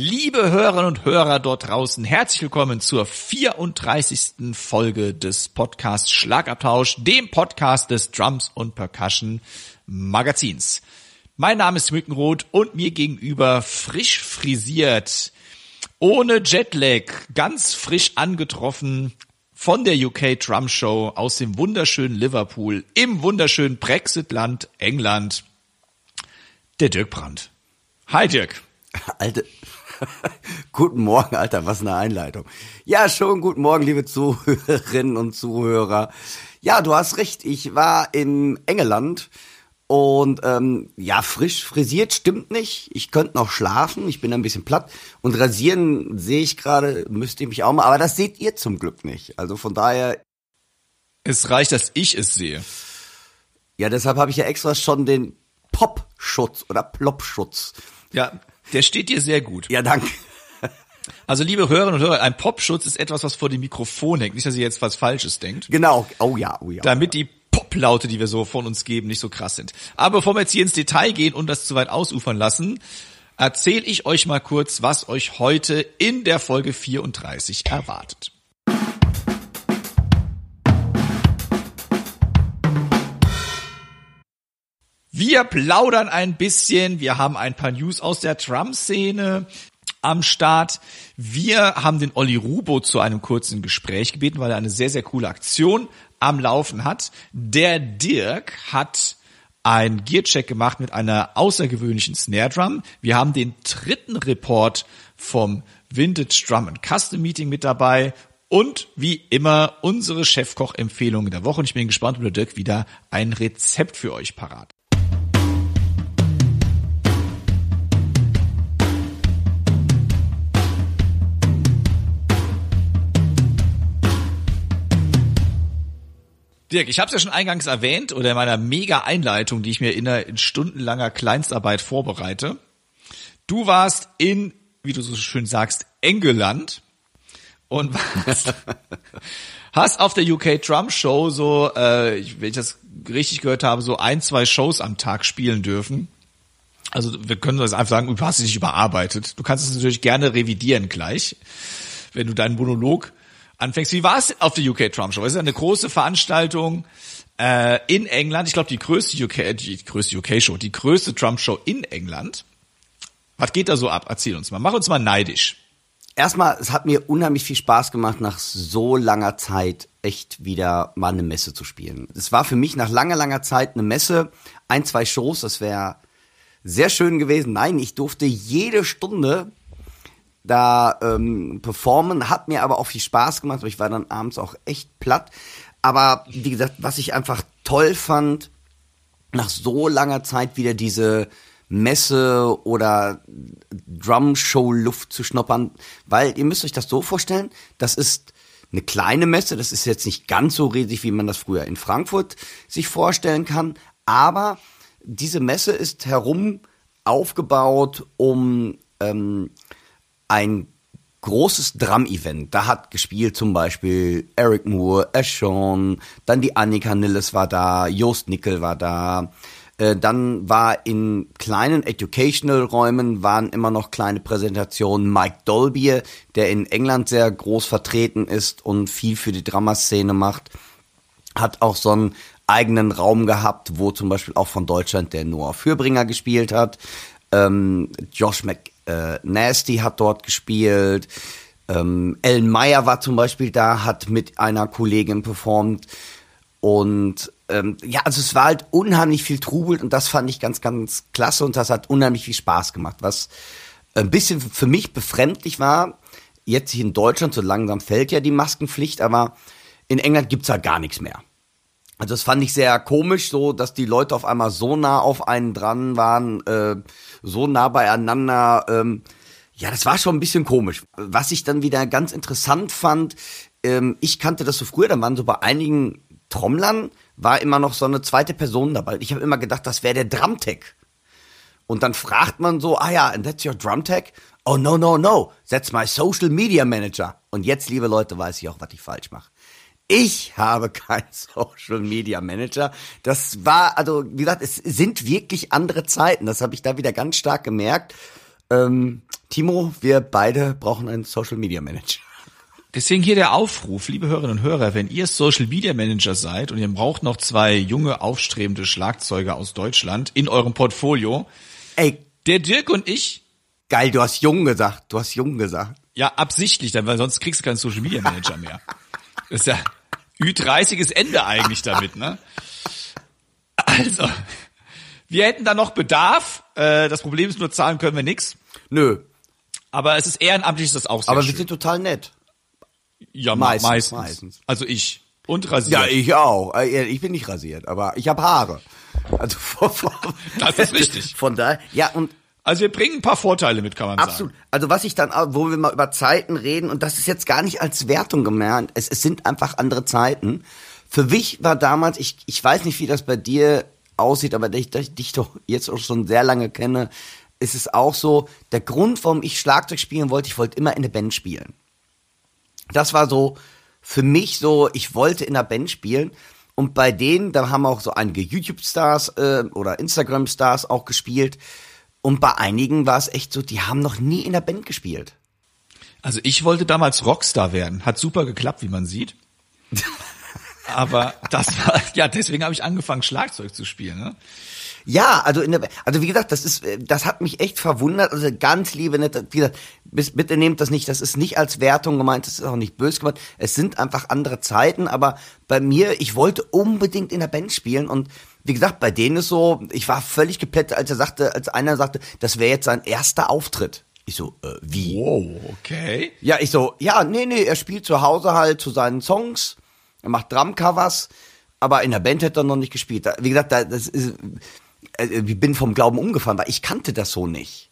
Liebe Hörerinnen und Hörer dort draußen, herzlich willkommen zur 34. Folge des Podcasts Schlagabtausch, dem Podcast des Drums und Percussion Magazins. Mein Name ist Mückenroth und mir gegenüber frisch frisiert ohne Jetlag, ganz frisch angetroffen von der UK Drum Show aus dem wunderschönen Liverpool im wunderschönen Brexitland England, der Dirk Brandt. Hi Dirk. Alte, guten Morgen, Alter, was eine Einleitung. Ja, schon guten Morgen, liebe Zuhörerinnen und Zuhörer. Ja, du hast recht, ich war in England und ähm, ja, frisch frisiert stimmt nicht. Ich könnte noch schlafen, ich bin ein bisschen platt. Und rasieren sehe ich gerade, müsste ich mich auch mal, aber das seht ihr zum Glück nicht. Also von daher. Es reicht, dass ich es sehe. Ja, deshalb habe ich ja extra schon den Pop-Schutz oder Plop-Schutz. Ja, der steht dir sehr gut. Ja, danke. Also liebe Hörerinnen und Hörer, ein Popschutz ist etwas, was vor dem Mikrofon hängt. Nicht, dass ihr jetzt was Falsches denkt. Genau. Oh ja, oh ja. Damit die Pop-Laute, die wir so von uns geben, nicht so krass sind. Aber bevor wir jetzt hier ins Detail gehen und das zu weit ausufern lassen, erzähle ich euch mal kurz, was euch heute in der Folge 34 erwartet. Wir plaudern ein bisschen, wir haben ein paar News aus der Drum-Szene am Start. Wir haben den Olli Rubo zu einem kurzen Gespräch gebeten, weil er eine sehr, sehr coole Aktion am Laufen hat. Der Dirk hat ein Gearcheck gemacht mit einer außergewöhnlichen Snare Drum. Wir haben den dritten Report vom Vintage Drum and Custom Meeting mit dabei und wie immer unsere Chefkoch-Empfehlungen der Woche. Und ich bin gespannt, ob der Dirk wieder ein Rezept für euch parat. Dirk, ich habe es ja schon eingangs erwähnt oder in meiner mega Einleitung, die ich mir in, einer, in stundenlanger Kleinstarbeit vorbereite. Du warst in, wie du so schön sagst, Engeland und warst, hast auf der UK Drum Show so, äh, wenn ich das richtig gehört habe, so ein, zwei Shows am Tag spielen dürfen. Also wir können das einfach sagen, du hast dich überarbeitet. Du kannst es natürlich gerne revidieren gleich, wenn du deinen Monolog anfängst. Wie war es auf der UK Trump Show? Es ist eine große Veranstaltung äh, in England. Ich glaube, die größte UK, die größte UK Show, die größte Trump Show in England. Was geht da so ab? Erzähl uns mal. Mach uns mal neidisch. Erstmal, es hat mir unheimlich viel Spaß gemacht, nach so langer Zeit echt wieder mal eine Messe zu spielen. Es war für mich nach langer, langer Zeit eine Messe, ein, zwei Shows, das wäre sehr schön gewesen. Nein, ich durfte jede Stunde da ähm, performen, hat mir aber auch viel Spaß gemacht, aber ich war dann abends auch echt platt. Aber wie gesagt, was ich einfach toll fand, nach so langer Zeit wieder diese Messe oder Drum-Show-Luft zu schnuppern, weil ihr müsst euch das so vorstellen, das ist eine kleine Messe, das ist jetzt nicht ganz so riesig, wie man das früher in Frankfurt sich vorstellen kann, aber diese Messe ist herum aufgebaut, um ähm, ein großes Drum-Event. Da hat gespielt zum Beispiel Eric Moore, Ashon, dann die Annika Nilles war da, Jost Nickel war da. Äh, dann war in kleinen Educational-Räumen waren immer noch kleine Präsentationen. Mike Dolby, der in England sehr groß vertreten ist und viel für die Drama-Szene macht, hat auch so einen eigenen Raum gehabt, wo zum Beispiel auch von Deutschland der Noah Fürbringer gespielt hat. Ähm, Josh Mc äh, Nasty hat dort gespielt. Ähm, Ellen Meyer war zum Beispiel da, hat mit einer Kollegin performt. Und ähm, ja, also es war halt unheimlich viel Trubel und das fand ich ganz, ganz klasse und das hat unheimlich viel Spaß gemacht. Was ein bisschen für mich befremdlich war, jetzt hier in Deutschland, so langsam fällt ja die Maskenpflicht, aber in England gibt's ja gar nichts mehr. Also das fand ich sehr komisch, so dass die Leute auf einmal so nah auf einen dran waren, äh, so nah beieinander. Ähm, ja, das war schon ein bisschen komisch. Was ich dann wieder ganz interessant fand, ähm, ich kannte das so früher, dann waren so bei einigen Trommlern war immer noch so eine zweite Person dabei. Ich habe immer gedacht, das wäre der Drumtech. Und dann fragt man so, ah ja, and that's your Drumtech? Oh no, no, no, that's my Social Media Manager. Und jetzt, liebe Leute, weiß ich auch, was ich falsch mache. Ich habe keinen Social Media Manager. Das war, also wie gesagt, es sind wirklich andere Zeiten. Das habe ich da wieder ganz stark gemerkt. Ähm, Timo, wir beide brauchen einen Social Media Manager. Deswegen hier der Aufruf, liebe Hörerinnen und Hörer, wenn ihr Social Media Manager seid und ihr braucht noch zwei junge, aufstrebende Schlagzeuger aus Deutschland in eurem Portfolio. Ey, der Dirk und ich. Geil, du hast jung gesagt. Du hast jung gesagt. Ja, absichtlich, weil sonst kriegst du keinen Social Media Manager mehr. Das ist ja Ü30 ist Ende eigentlich damit, ne? Also, wir hätten da noch Bedarf. Äh, das Problem ist nur, zahlen können wir nix. Nö. Aber es ist ehrenamtlich, ist das auch sehr Aber schön. wir sind total nett. Ja, Meistens, meistens. meistens. Also ich. Und rasiert. Ja, ich auch. Äh, Ich bin nicht rasiert, aber ich habe Haare. Also von, von, Das ist wichtig. Von daher, ja und Also wir bringen ein paar Vorteile mit, kann man absolut. sagen. Also was ich dann, wo wir mal über Zeiten reden und das ist jetzt gar nicht als Wertung gemeint. Es, es sind einfach andere Zeiten. Für mich war damals, ich, ich weiß nicht, wie das bei dir aussieht, aber da ich, da ich dich doch jetzt auch schon sehr lange kenne, ist es auch so, der Grund, warum ich Schlagzeug spielen wollte, ich wollte immer in der Band spielen. Das war so für mich so, ich wollte in der Band spielen. Und bei denen, da haben auch so einige YouTube-Stars äh, oder Instagram-Stars auch gespielt. Und bei einigen war es echt so, die haben noch nie in der Band gespielt. Also ich wollte damals Rockstar werden. Hat super geklappt, wie man sieht. Aber das war, ja, deswegen habe ich angefangen, Schlagzeug zu spielen. Ne? Ja, also in der, also wie gesagt, das ist, äh, das hat mich echt verwundert. Also ganz liebe, nett, wie gesagt, bis- bitte nehmt das nicht, das ist nicht als Wertung gemeint, das ist auch nicht böse gemeint. Es sind einfach andere Zeiten, aber bei mir, ich wollte unbedingt in der Band spielen und wie gesagt, bei denen ist so, ich war völlig geplättet, als er sagte, als einer sagte, das wäre jetzt sein erster Auftritt. Ich so, äh, wie? Wow, okay. Ja, ich so, ja, nee, nee, er spielt zu Hause halt zu seinen Songs, er macht Drumcovers, aber in der Band hätte er noch nicht gespielt. Wie gesagt, da, das ist, äh, ich bin vom Glauben umgefahren, weil ich kannte das so nicht.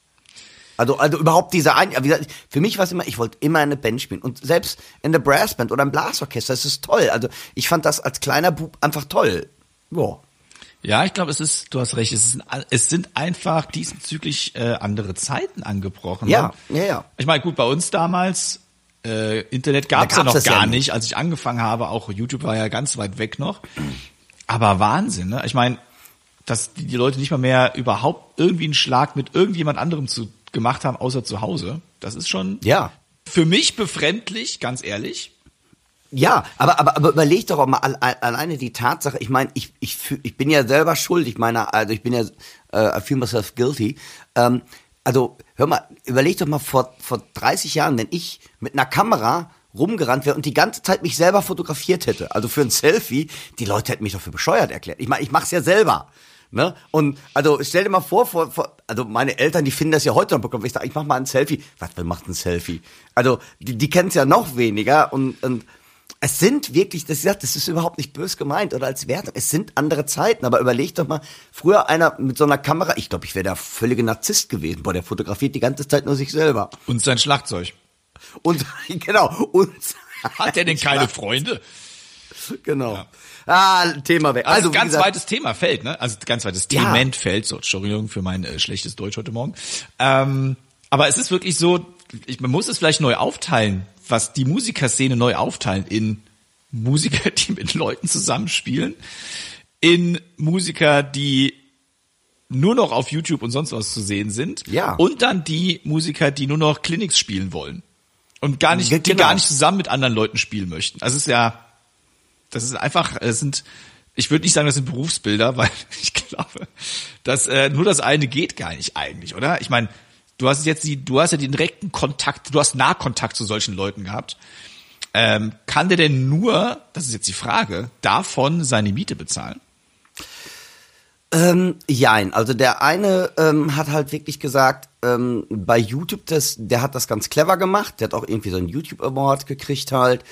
Also, also überhaupt diese ein, wie gesagt, für mich war es immer, ich wollte immer in eine Band spielen und selbst in der Brassband oder im Blasorchester, das ist toll. Also ich fand das als kleiner Bub einfach toll. Ja. Ja, ich glaube, es ist, du hast recht, es, ist, es sind einfach diesbezüglich äh, andere Zeiten angebrochen. Ja, ne? ja, ja. Ich meine, gut, bei uns damals, äh, Internet gab es ja noch ja gar nicht. nicht, als ich angefangen habe, auch YouTube war ja ganz weit weg noch. Aber Wahnsinn, ne? Ich meine, dass die, Leute nicht mal mehr überhaupt irgendwie einen Schlag mit irgendjemand anderem zu, gemacht haben, außer zu Hause. Das ist schon Ja. für mich befremdlich, ganz ehrlich. Ja, aber, aber, aber überleg doch auch mal al- al- alleine die Tatsache, ich meine, ich, ich, ich bin ja selber schuld, ich meine, also ich bin ja, äh, I feel myself guilty. Ähm, also, hör mal, überleg doch mal vor, vor 30 Jahren, wenn ich mit einer Kamera rumgerannt wäre und die ganze Zeit mich selber fotografiert hätte, also für ein Selfie, die Leute hätten mich doch für bescheuert erklärt. Ich meine, ich mach's ja selber. Ne? Und also stell dir mal vor, vor, vor, also meine Eltern, die finden das ja heute noch bekommen. Ich sage, ich mach mal ein Selfie. Was, wer macht ein Selfie? Also die, die kennen es ja noch weniger und, und es sind wirklich, das, ja, das ist überhaupt nicht bös gemeint oder als Wertung. Es sind andere Zeiten, aber überleg doch mal, früher einer mit so einer Kamera, ich glaube, ich wäre der völlige Narzisst gewesen. Boah, der fotografiert die ganze Zeit nur sich selber. Und sein Schlagzeug. Und genau, und Hat er denn keine Freunde? genau. Ah, Thema weg. Also, Also, ganz gesagt, weites Themafeld, ne? Also ganz weites Ja. Themenfeld. So, Entschuldigung für mein äh, schlechtes Deutsch heute Morgen. Ähm, aber es ist wirklich so, ich, man muss es vielleicht neu aufteilen, was die Musikerszene neu aufteilen in Musiker, die mit Leuten zusammenspielen, in Musiker, die nur noch auf YouTube und sonst was zu sehen sind. Ja. Und dann die Musiker, die nur noch Clinics spielen wollen. Und gar nicht, Ge- die genau. gar nicht zusammen mit anderen Leuten spielen möchten. Also es ist ja, das ist einfach, es sind, ich würde nicht sagen, das sind Berufsbilder, weil ich glaube, dass äh, nur das eine geht gar nicht eigentlich, oder? Ich meine, du hast jetzt die, du hast ja den direkten Kontakt, du hast Nahkontakt zu solchen Leuten gehabt. Ähm, kann der denn nur, das ist jetzt die Frage, davon seine Miete bezahlen? Ähm, jein, also der eine ähm, hat halt wirklich gesagt, ähm, bei YouTube, das, der hat das ganz clever gemacht, der hat auch irgendwie so einen YouTube Award gekriegt halt.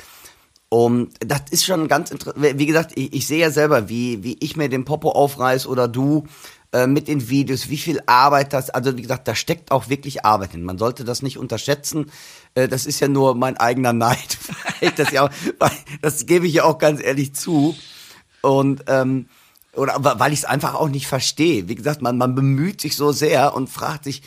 Und das ist schon ganz interessant. Wie gesagt, ich, ich sehe ja selber, wie, wie ich mir den Popo aufreiß oder du äh, mit den Videos, wie viel Arbeit das, also wie gesagt, da steckt auch wirklich Arbeit hin. Man sollte das nicht unterschätzen. Äh, das ist ja nur mein eigener Neid. das, ja, das gebe ich ja auch ganz ehrlich zu. Und ähm, oder weil ich es einfach auch nicht verstehe. Wie gesagt, man, man bemüht sich so sehr und fragt sich,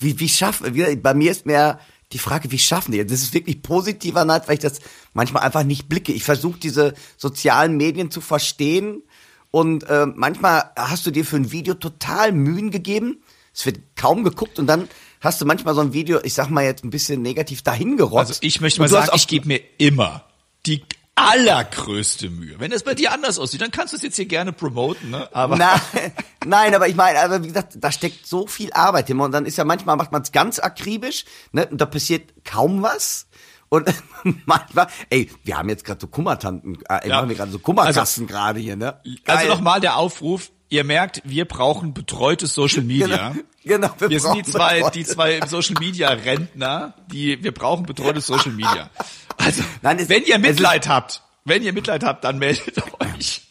wie, wie schaffen, wie, bei mir ist mehr die Frage, wie schaffen die? Das ist wirklich positiver Neid, weil ich das manchmal einfach nicht blicke. Ich versuche diese sozialen Medien zu verstehen und äh, manchmal hast du dir für ein Video total Mühen gegeben. Es wird kaum geguckt und dann hast du manchmal so ein Video, ich sag mal jetzt ein bisschen negativ dahingerotzt. Also ich möchte mal sagen, ich gebe mir immer die allergrößte Mühe. Wenn es bei dir anders aussieht, dann kannst du es jetzt hier gerne promoten, ne? Aber nein, nein, aber ich meine, aber wie gesagt, da steckt so viel Arbeit immer und dann ist ja manchmal macht man es ganz akribisch, ne? Und da passiert kaum was. Und manchmal, ey, wir haben jetzt gerade so Kummertanten, äh, ja. haben wir gerade so Kummerkasten also, gerade hier, ne? Also Geil. Also nochmal der Aufruf, ihr merkt, wir brauchen betreutes Social Media. Genau. Genau, wir, wir sind die zwei, die zwei Social Media Rentner, die wir brauchen betreutes Social Media. Also, Nein, es, wenn ihr Mitleid habt, wenn ihr Mitleid habt, dann meldet euch.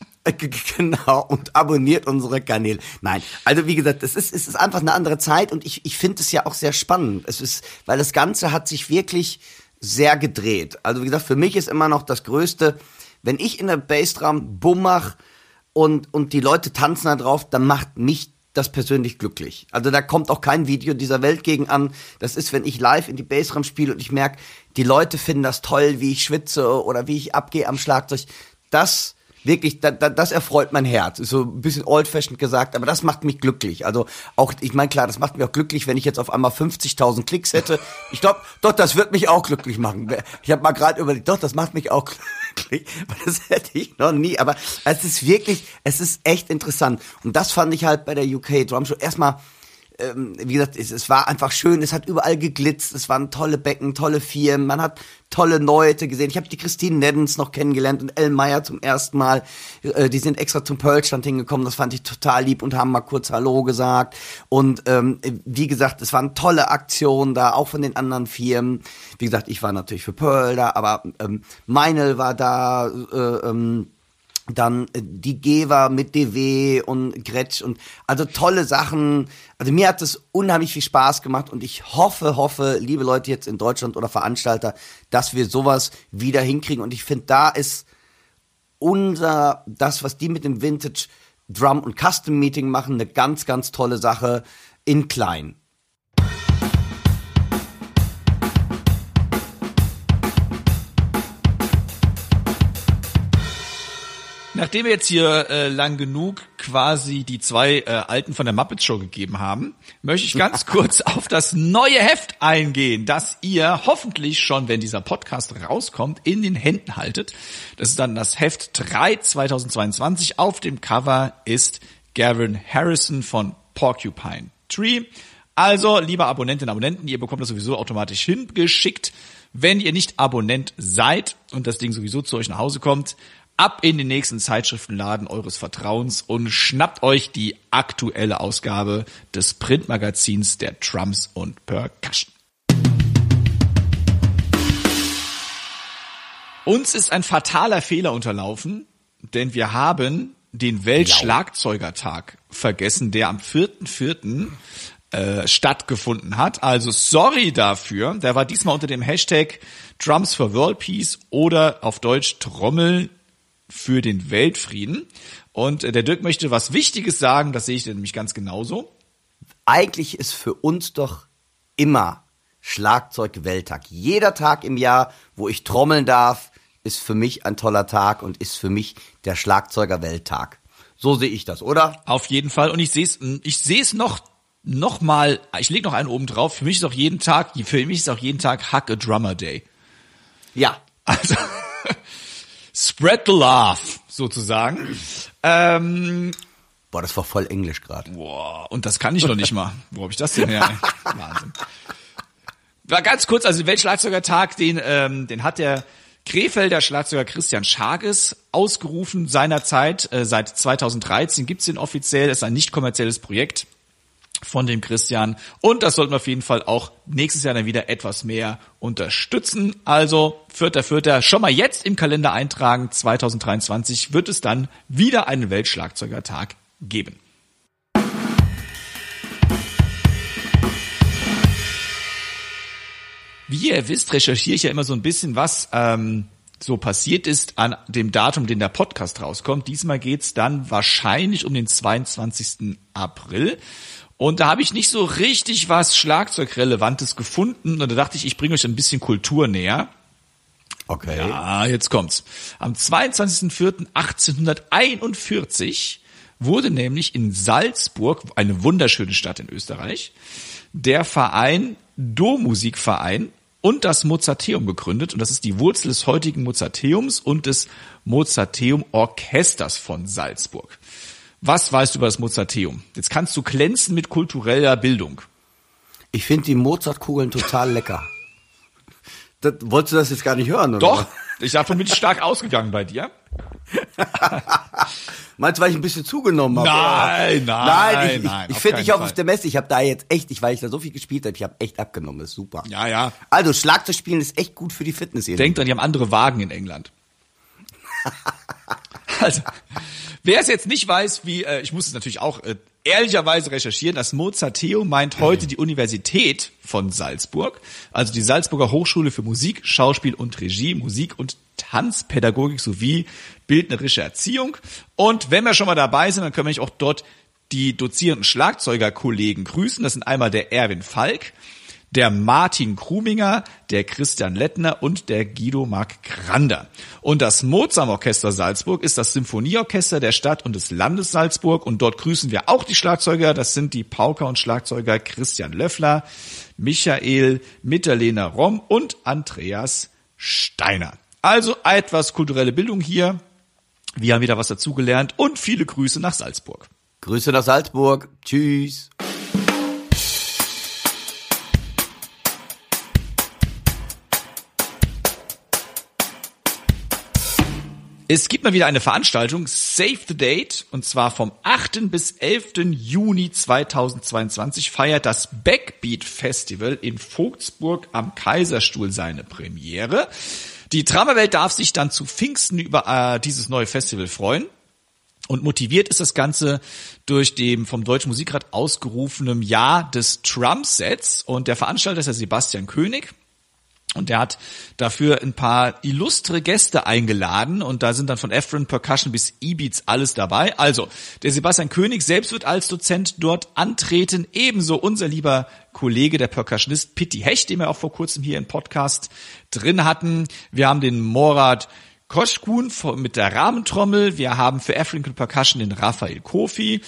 Genau, und abonniert unsere Kanäle. Nein, also wie gesagt, es ist, es ist einfach eine andere Zeit und ich, ich finde es ja auch sehr spannend. Es ist, weil das Ganze hat sich wirklich sehr gedreht. Also wie gesagt, für mich ist immer noch das Größte, wenn ich in der Bassdrum Bumm mach und, und die Leute tanzen da drauf, dann macht mich das persönlich glücklich. Also da kommt auch kein Video dieser Welt gegen an. Das ist, wenn ich live in die Bassdrum spiele und ich merke, die Leute finden das toll, wie ich schwitze oder wie ich abgehe am Schlagzeug. Das wirklich, da, da, das erfreut mein Herz. Ist so ein bisschen old-fashioned gesagt, aber das macht mich glücklich. Also auch, ich meine, klar, das macht mich auch glücklich, wenn ich jetzt auf einmal 50.000 Klicks hätte. Ich glaube, doch, das wird mich auch glücklich machen. Ich habe mal gerade überlegt, doch, das macht mich auch glücklich. Das hätte ich noch nie. Aber es ist wirklich, es ist echt interessant. Und das fand ich halt bei der UK Drum Show erstmal ähm, wie gesagt, es, es, war einfach schön, es hat überall geglitzt, es waren tolle Becken, tolle Firmen, man hat tolle Leute gesehen. Ich habe die Christine Neddens noch kennengelernt und El Meyer zum ersten Mal. Äh, die sind extra zum Pearlstand hingekommen, das fand ich total lieb und haben mal kurz Hallo gesagt. Und ähm, wie gesagt, es waren tolle Aktionen da, auch von den anderen Firmen. Wie gesagt, ich war natürlich für Pearl da, aber ähm, Meinl war da, äh, ähm, dann äh, die Geva mit DW und Gretsch und also tolle Sachen. Also mir hat es unheimlich viel Spaß gemacht und ich hoffe, hoffe, liebe Leute jetzt in Deutschland oder Veranstalter, dass wir sowas wieder hinkriegen und ich finde, da ist unser, das, was die mit dem Vintage Drum und Custom Meeting machen, eine ganz, ganz tolle Sache in klein. Nachdem wir jetzt hier äh, lang genug quasi die zwei äh, Alten von der Muppets Show gegeben haben, möchte ich ganz kurz auf das neue Heft eingehen, das ihr hoffentlich schon, wenn dieser Podcast rauskommt, in den Händen haltet. Das ist dann das Heft 3 2022. Auf dem Cover ist Gavin Harrison von Porcupine Tree. Also, liebe Abonnentinnen und Abonnenten, ihr bekommt das sowieso automatisch hingeschickt. Wenn ihr nicht Abonnent seid und das Ding sowieso zu euch nach Hause kommt, ab in den nächsten Zeitschriftenladen eures Vertrauens und schnappt euch die aktuelle Ausgabe des Printmagazins der Trumps und Percussion. Uns ist ein fataler Fehler unterlaufen, denn wir haben den Weltschlagzeugertag vergessen, der am 4.4. Äh, stattgefunden hat. Also sorry dafür. Der war diesmal unter dem Hashtag Drums for World Peace oder auf Deutsch Trommel für den Weltfrieden. Und äh, der Dirk möchte was Wichtiges sagen, das sehe ich nämlich ganz genauso. Eigentlich ist für uns doch immer Schlagzeug-Welttag. Jeder Tag im Jahr, wo ich trommeln darf, ist für mich ein toller Tag und ist für mich der Schlagzeuger-Welttag. So sehe ich das, oder? Auf jeden Fall. Und ich sehe es ich sehe es noch noch mal, ich lege noch einen oben drauf. Für mich ist auch jeden Tag, für mich ist auch jeden Tag Hack a Drummer Day. Ja. Also Spread the Love, sozusagen. Ähm, Boah, das war voll Englisch gerade. Boah, und das kann ich noch nicht mal. Wo habe ich das denn her? Wahnsinn. War ganz kurz, also Weltschlagzeugertag, den, ähm, den hat der Krefelder Schlagzeuger Christian Schages ausgerufen seinerzeit. Äh, seit 2013 gibt's den offiziell, das ist ein nicht kommerzielles Projekt von dem Christian. Und das sollten wir auf jeden Fall auch nächstes Jahr dann wieder etwas mehr unterstützen. Also, vierter, vierter, schon mal jetzt im Kalender eintragen. 2023 wird es dann wieder einen Weltschlagzeugertag geben. Wie ihr wisst, recherchiere ich ja immer so ein bisschen, was ähm, so passiert ist an dem Datum, den der Podcast rauskommt. Diesmal geht's dann wahrscheinlich um den 22. April. Und da habe ich nicht so richtig was Schlagzeugrelevantes gefunden. Und da dachte ich, ich bringe euch ein bisschen Kultur näher. Okay. Ja, jetzt kommt's. Am 22.04.1841 wurde nämlich in Salzburg, eine wunderschöne Stadt in Österreich, der Verein Dommusikverein und das Mozarteum gegründet. Und das ist die Wurzel des heutigen Mozarteums und des Mozarteum Orchesters von Salzburg. Was weißt du über das Mozarteum? Jetzt kannst du glänzen mit kultureller Bildung. Ich finde die Mozartkugeln total lecker. Das, wolltest du das jetzt gar nicht hören, oder? Doch, ich davon bin ich stark ausgegangen bei dir. Meinst du, weil ich ein bisschen zugenommen habe? Nein, oder? nein, nein. Ich, nein, ich, finde keinen dich auch Fall. auf der Messe. Ich habe da jetzt echt, ich, weil ich da so viel gespielt habe, ich habe echt abgenommen. Das ist super. Ja, ja. Also Schlagzeugspielen ist echt gut für die Fitness. Denkt dran, die haben andere Wagen in England. also, wer es jetzt nicht weiß, wie, äh, ich muss es natürlich auch äh, ehrlicherweise recherchieren, das Mozarteum meint heute die Universität von Salzburg, also die Salzburger Hochschule für Musik, Schauspiel und Regie, Musik und Tanzpädagogik sowie bildnerische Erziehung. Und wenn wir schon mal dabei sind, dann können wir auch dort die dozierenden Schlagzeugerkollegen grüßen. Das sind einmal der Erwin Falk, der Martin Kruminger, der Christian Lettner und der Guido Mark Grander. Und das Mozart Orchester Salzburg ist das Symphonieorchester der Stadt und des Landes Salzburg und dort grüßen wir auch die Schlagzeuger. Das sind die Pauker und Schlagzeuger Christian Löffler, Michael Mitterlehner Rom und Andreas Steiner. Also etwas kulturelle Bildung hier. Wir haben wieder was dazugelernt und viele Grüße nach Salzburg. Grüße nach Salzburg. Tschüss. Es gibt mal wieder eine Veranstaltung, Save the Date, und zwar vom 8. bis 11. Juni 2022 feiert das Backbeat Festival in Vogtsburg am Kaiserstuhl seine Premiere. Die Traumwelt darf sich dann zu Pfingsten über äh, dieses neue Festival freuen. Und motiviert ist das Ganze durch dem vom Deutschen Musikrat ausgerufenem Jahr des Trump-Sets. Und der Veranstalter ist der Sebastian König. Und der hat dafür ein paar illustre Gäste eingeladen und da sind dann von Efren Percussion bis E-Beats alles dabei. Also, der Sebastian König selbst wird als Dozent dort antreten, ebenso unser lieber Kollege, der Percussionist Pitti Hecht, den wir auch vor kurzem hier im Podcast drin hatten. Wir haben den Morat Koschkun mit der Rahmentrommel, wir haben für African Percussion den Raphael Kofi,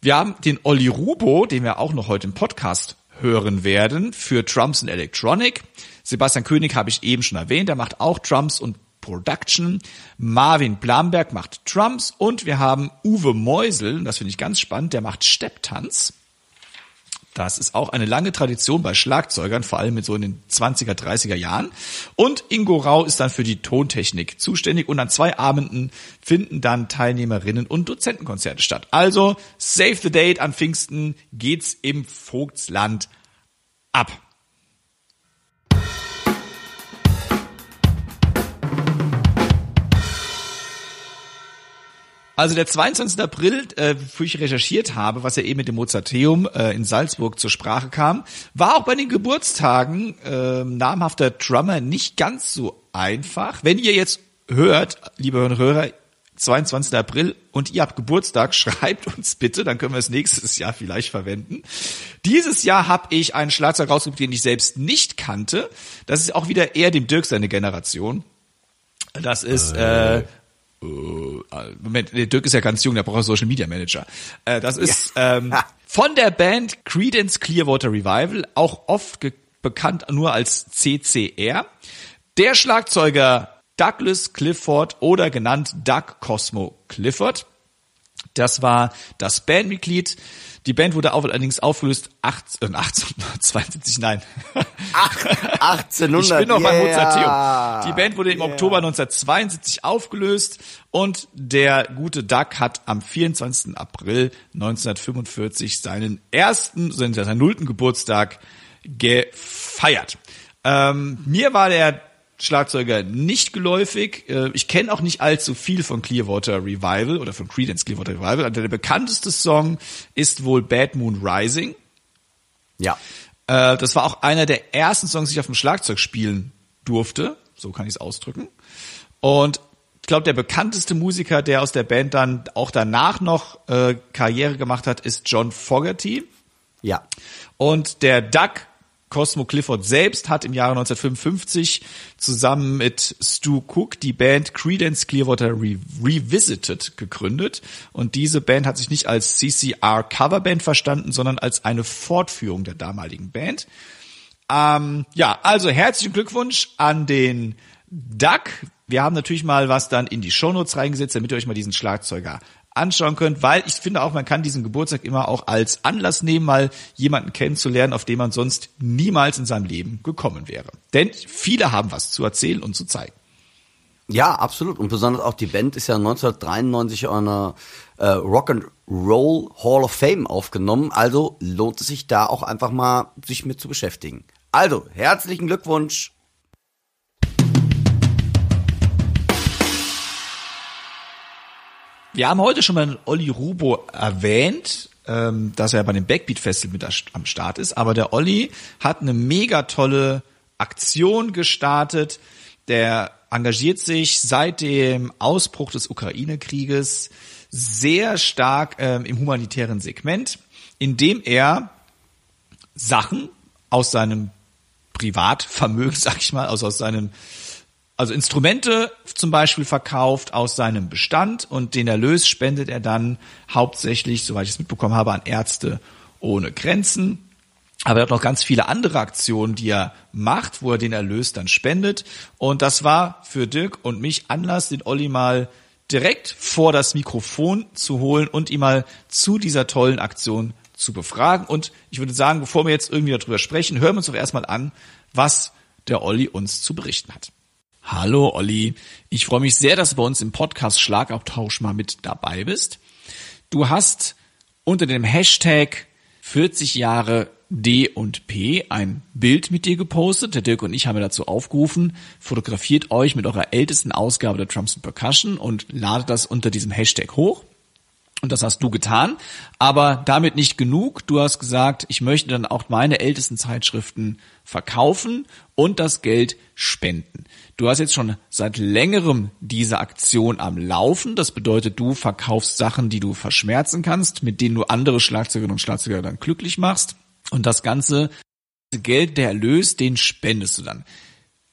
wir haben den Olli Rubo, den wir auch noch heute im Podcast hören werden, für Drums and Electronic. Sebastian König habe ich eben schon erwähnt, der macht auch Drums und Production. Marvin Blamberg macht Drums und wir haben Uwe Meusel, das finde ich ganz spannend, der macht Stepptanz. Das ist auch eine lange Tradition bei Schlagzeugern, vor allem mit so in den 20er, 30er Jahren. Und Ingo Rau ist dann für die Tontechnik zuständig und an zwei Abenden finden dann Teilnehmerinnen und Dozentenkonzerte statt. Also Save the Date an Pfingsten geht's im Vogtsland ab. Also der 22. April, äh, wo ich recherchiert habe, was ja eben mit dem Mozarteum äh, in Salzburg zur Sprache kam, war auch bei den Geburtstagen äh, namhafter Drummer nicht ganz so einfach. Wenn ihr jetzt hört, liebe Hörer Hörer, 22. April und ihr habt Geburtstag, schreibt uns bitte, dann können wir es nächstes Jahr vielleicht verwenden. Dieses Jahr habe ich einen Schlagzeug rausgesucht, den ich selbst nicht kannte. Das ist auch wieder eher dem Dirk seine Generation. Das ist äh, Moment, der Dirk ist ja ganz jung, der braucht einen Social Media Manager. Äh, das ist ähm, von der Band Credence Clearwater Revival, auch oft bekannt nur als CCR. Der Schlagzeuger Douglas Clifford oder genannt Doug Cosmo Clifford. Das war das Bandmitglied. Die Band wurde allerdings aufgelöst 18, 1872, nein. Ach, 1800. Ich bin noch yeah. beim Mozarteum. Die Band wurde im yeah. Oktober 1972 aufgelöst und der gute Duck hat am 24. April 1945 seinen ersten, seinen nullten Geburtstag gefeiert. Ähm, mir war der Schlagzeuger nicht geläufig. Äh, ich kenne auch nicht allzu viel von Clearwater Revival oder von Creedence Clearwater Revival. Also der bekannteste Song ist wohl Bad Moon Rising. Ja. Äh, das war auch einer der ersten Songs, die ich auf dem Schlagzeug spielen durfte. So kann ich es ausdrücken. Und ich glaube, der bekannteste Musiker, der aus der Band dann auch danach noch äh, Karriere gemacht hat, ist John Fogerty. Ja. Und der Duck Cosmo Clifford selbst hat im Jahre 1955 zusammen mit Stu Cook die Band Credence Clearwater Re Revisited gegründet. Und diese Band hat sich nicht als CCR Coverband verstanden, sondern als eine Fortführung der damaligen Band. Ähm, ja, also herzlichen Glückwunsch an den Duck. Wir haben natürlich mal was dann in die Shownotes reingesetzt, damit ihr euch mal diesen Schlagzeuger anschauen könnt, weil ich finde auch, man kann diesen Geburtstag immer auch als Anlass nehmen, mal jemanden kennenzulernen, auf den man sonst niemals in seinem Leben gekommen wäre. Denn viele haben was zu erzählen und zu zeigen. Ja, absolut. Und besonders auch die Band ist ja 1993 an einer äh, Rock and Roll Hall of Fame aufgenommen. Also lohnt es sich da auch einfach mal, sich mit zu beschäftigen. Also, herzlichen Glückwunsch Wir haben heute schon mal Olli Rubo erwähnt, ähm, dass er bei dem Backbeat Festival mit am Start ist. Aber der Olli hat eine mega tolle Aktion gestartet. Der engagiert sich seit dem Ausbruch des Ukraine-Krieges sehr stark ähm, im humanitären Segment, indem er Sachen aus seinem Privatvermögen, sag ich mal, also aus seinem also Instrumente zum Beispiel verkauft aus seinem Bestand und den Erlös spendet er dann hauptsächlich, soweit ich es mitbekommen habe, an Ärzte ohne Grenzen. Aber er hat noch ganz viele andere Aktionen, die er macht, wo er den Erlös dann spendet. Und das war für Dirk und mich Anlass, den Olli mal direkt vor das Mikrofon zu holen und ihn mal zu dieser tollen Aktion zu befragen. Und ich würde sagen, bevor wir jetzt irgendwie darüber sprechen, hören wir uns doch erstmal an, was der Olli uns zu berichten hat. Hallo Olli, ich freue mich sehr, dass du bei uns im Podcast Schlagabtausch mal mit dabei bist. Du hast unter dem Hashtag 40 Jahre D und P ein Bild mit dir gepostet. Der Dirk und ich haben dazu aufgerufen, fotografiert euch mit eurer ältesten Ausgabe der Trumps Percussion und ladet das unter diesem Hashtag hoch. Und das hast du getan, aber damit nicht genug. Du hast gesagt, ich möchte dann auch meine ältesten Zeitschriften verkaufen und das Geld spenden. Du hast jetzt schon seit längerem diese Aktion am Laufen. Das bedeutet, du verkaufst Sachen, die du verschmerzen kannst, mit denen du andere Schlagzeugerinnen und Schlagzeuger dann glücklich machst. Und das ganze Geld, der Erlös, den spendest du dann.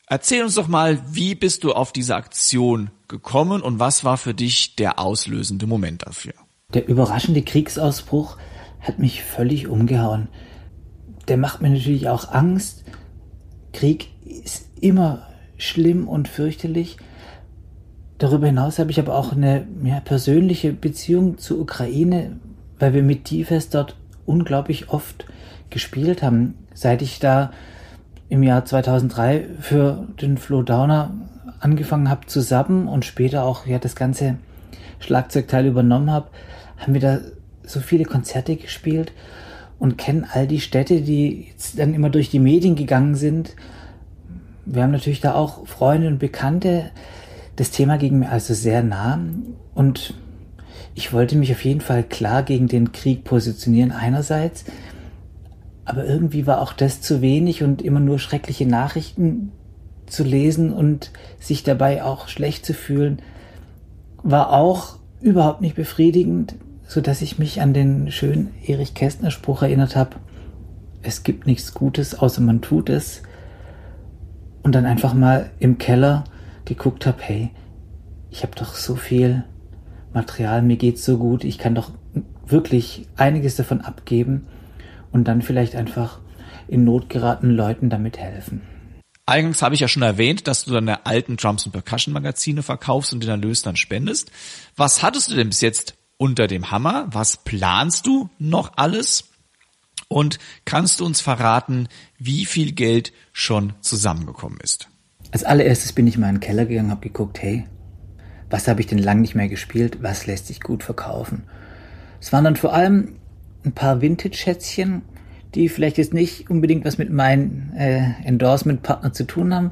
Erzähl uns doch mal, wie bist du auf diese Aktion gekommen und was war für dich der auslösende Moment dafür? Der überraschende Kriegsausbruch hat mich völlig umgehauen. Der macht mir natürlich auch Angst. Krieg ist immer schlimm und fürchterlich. Darüber hinaus habe ich aber auch eine ja, persönliche Beziehung zur Ukraine, weil wir mit Tifes dort unglaublich oft gespielt haben. Seit ich da im Jahr 2003 für den Flo Downer angefangen habe zu sabben und später auch ja das ganze Schlagzeugteil übernommen habe, haben wir da so viele Konzerte gespielt und kennen all die Städte, die jetzt dann immer durch die Medien gegangen sind. Wir haben natürlich da auch Freunde und Bekannte. Das Thema ging mir also sehr nah und ich wollte mich auf jeden Fall klar gegen den Krieg positionieren einerseits, aber irgendwie war auch das zu wenig und immer nur schreckliche Nachrichten zu lesen und sich dabei auch schlecht zu fühlen, war auch überhaupt nicht befriedigend, so dass ich mich an den schönen Erich Kästner Spruch erinnert habe. Es gibt nichts Gutes, außer man tut es. Und dann einfach mal im Keller geguckt habe, hey, ich habe doch so viel Material, mir geht's so gut, ich kann doch wirklich einiges davon abgeben und dann vielleicht einfach in Not geratenen Leuten damit helfen. Eingangs habe ich ja schon erwähnt, dass du deine alten Drums und Percussion Magazine verkaufst und den Erlös dann spendest. Was hattest du denn bis jetzt unter dem Hammer? Was planst du noch alles? Und kannst du uns verraten, wie viel Geld schon zusammengekommen ist? Als allererstes bin ich mal in den Keller gegangen, habe geguckt, hey, was habe ich denn lang nicht mehr gespielt? Was lässt sich gut verkaufen? Es waren dann vor allem ein paar Vintage-Schätzchen, die vielleicht jetzt nicht unbedingt was mit meinem äh, Endorsement-Partner zu tun haben.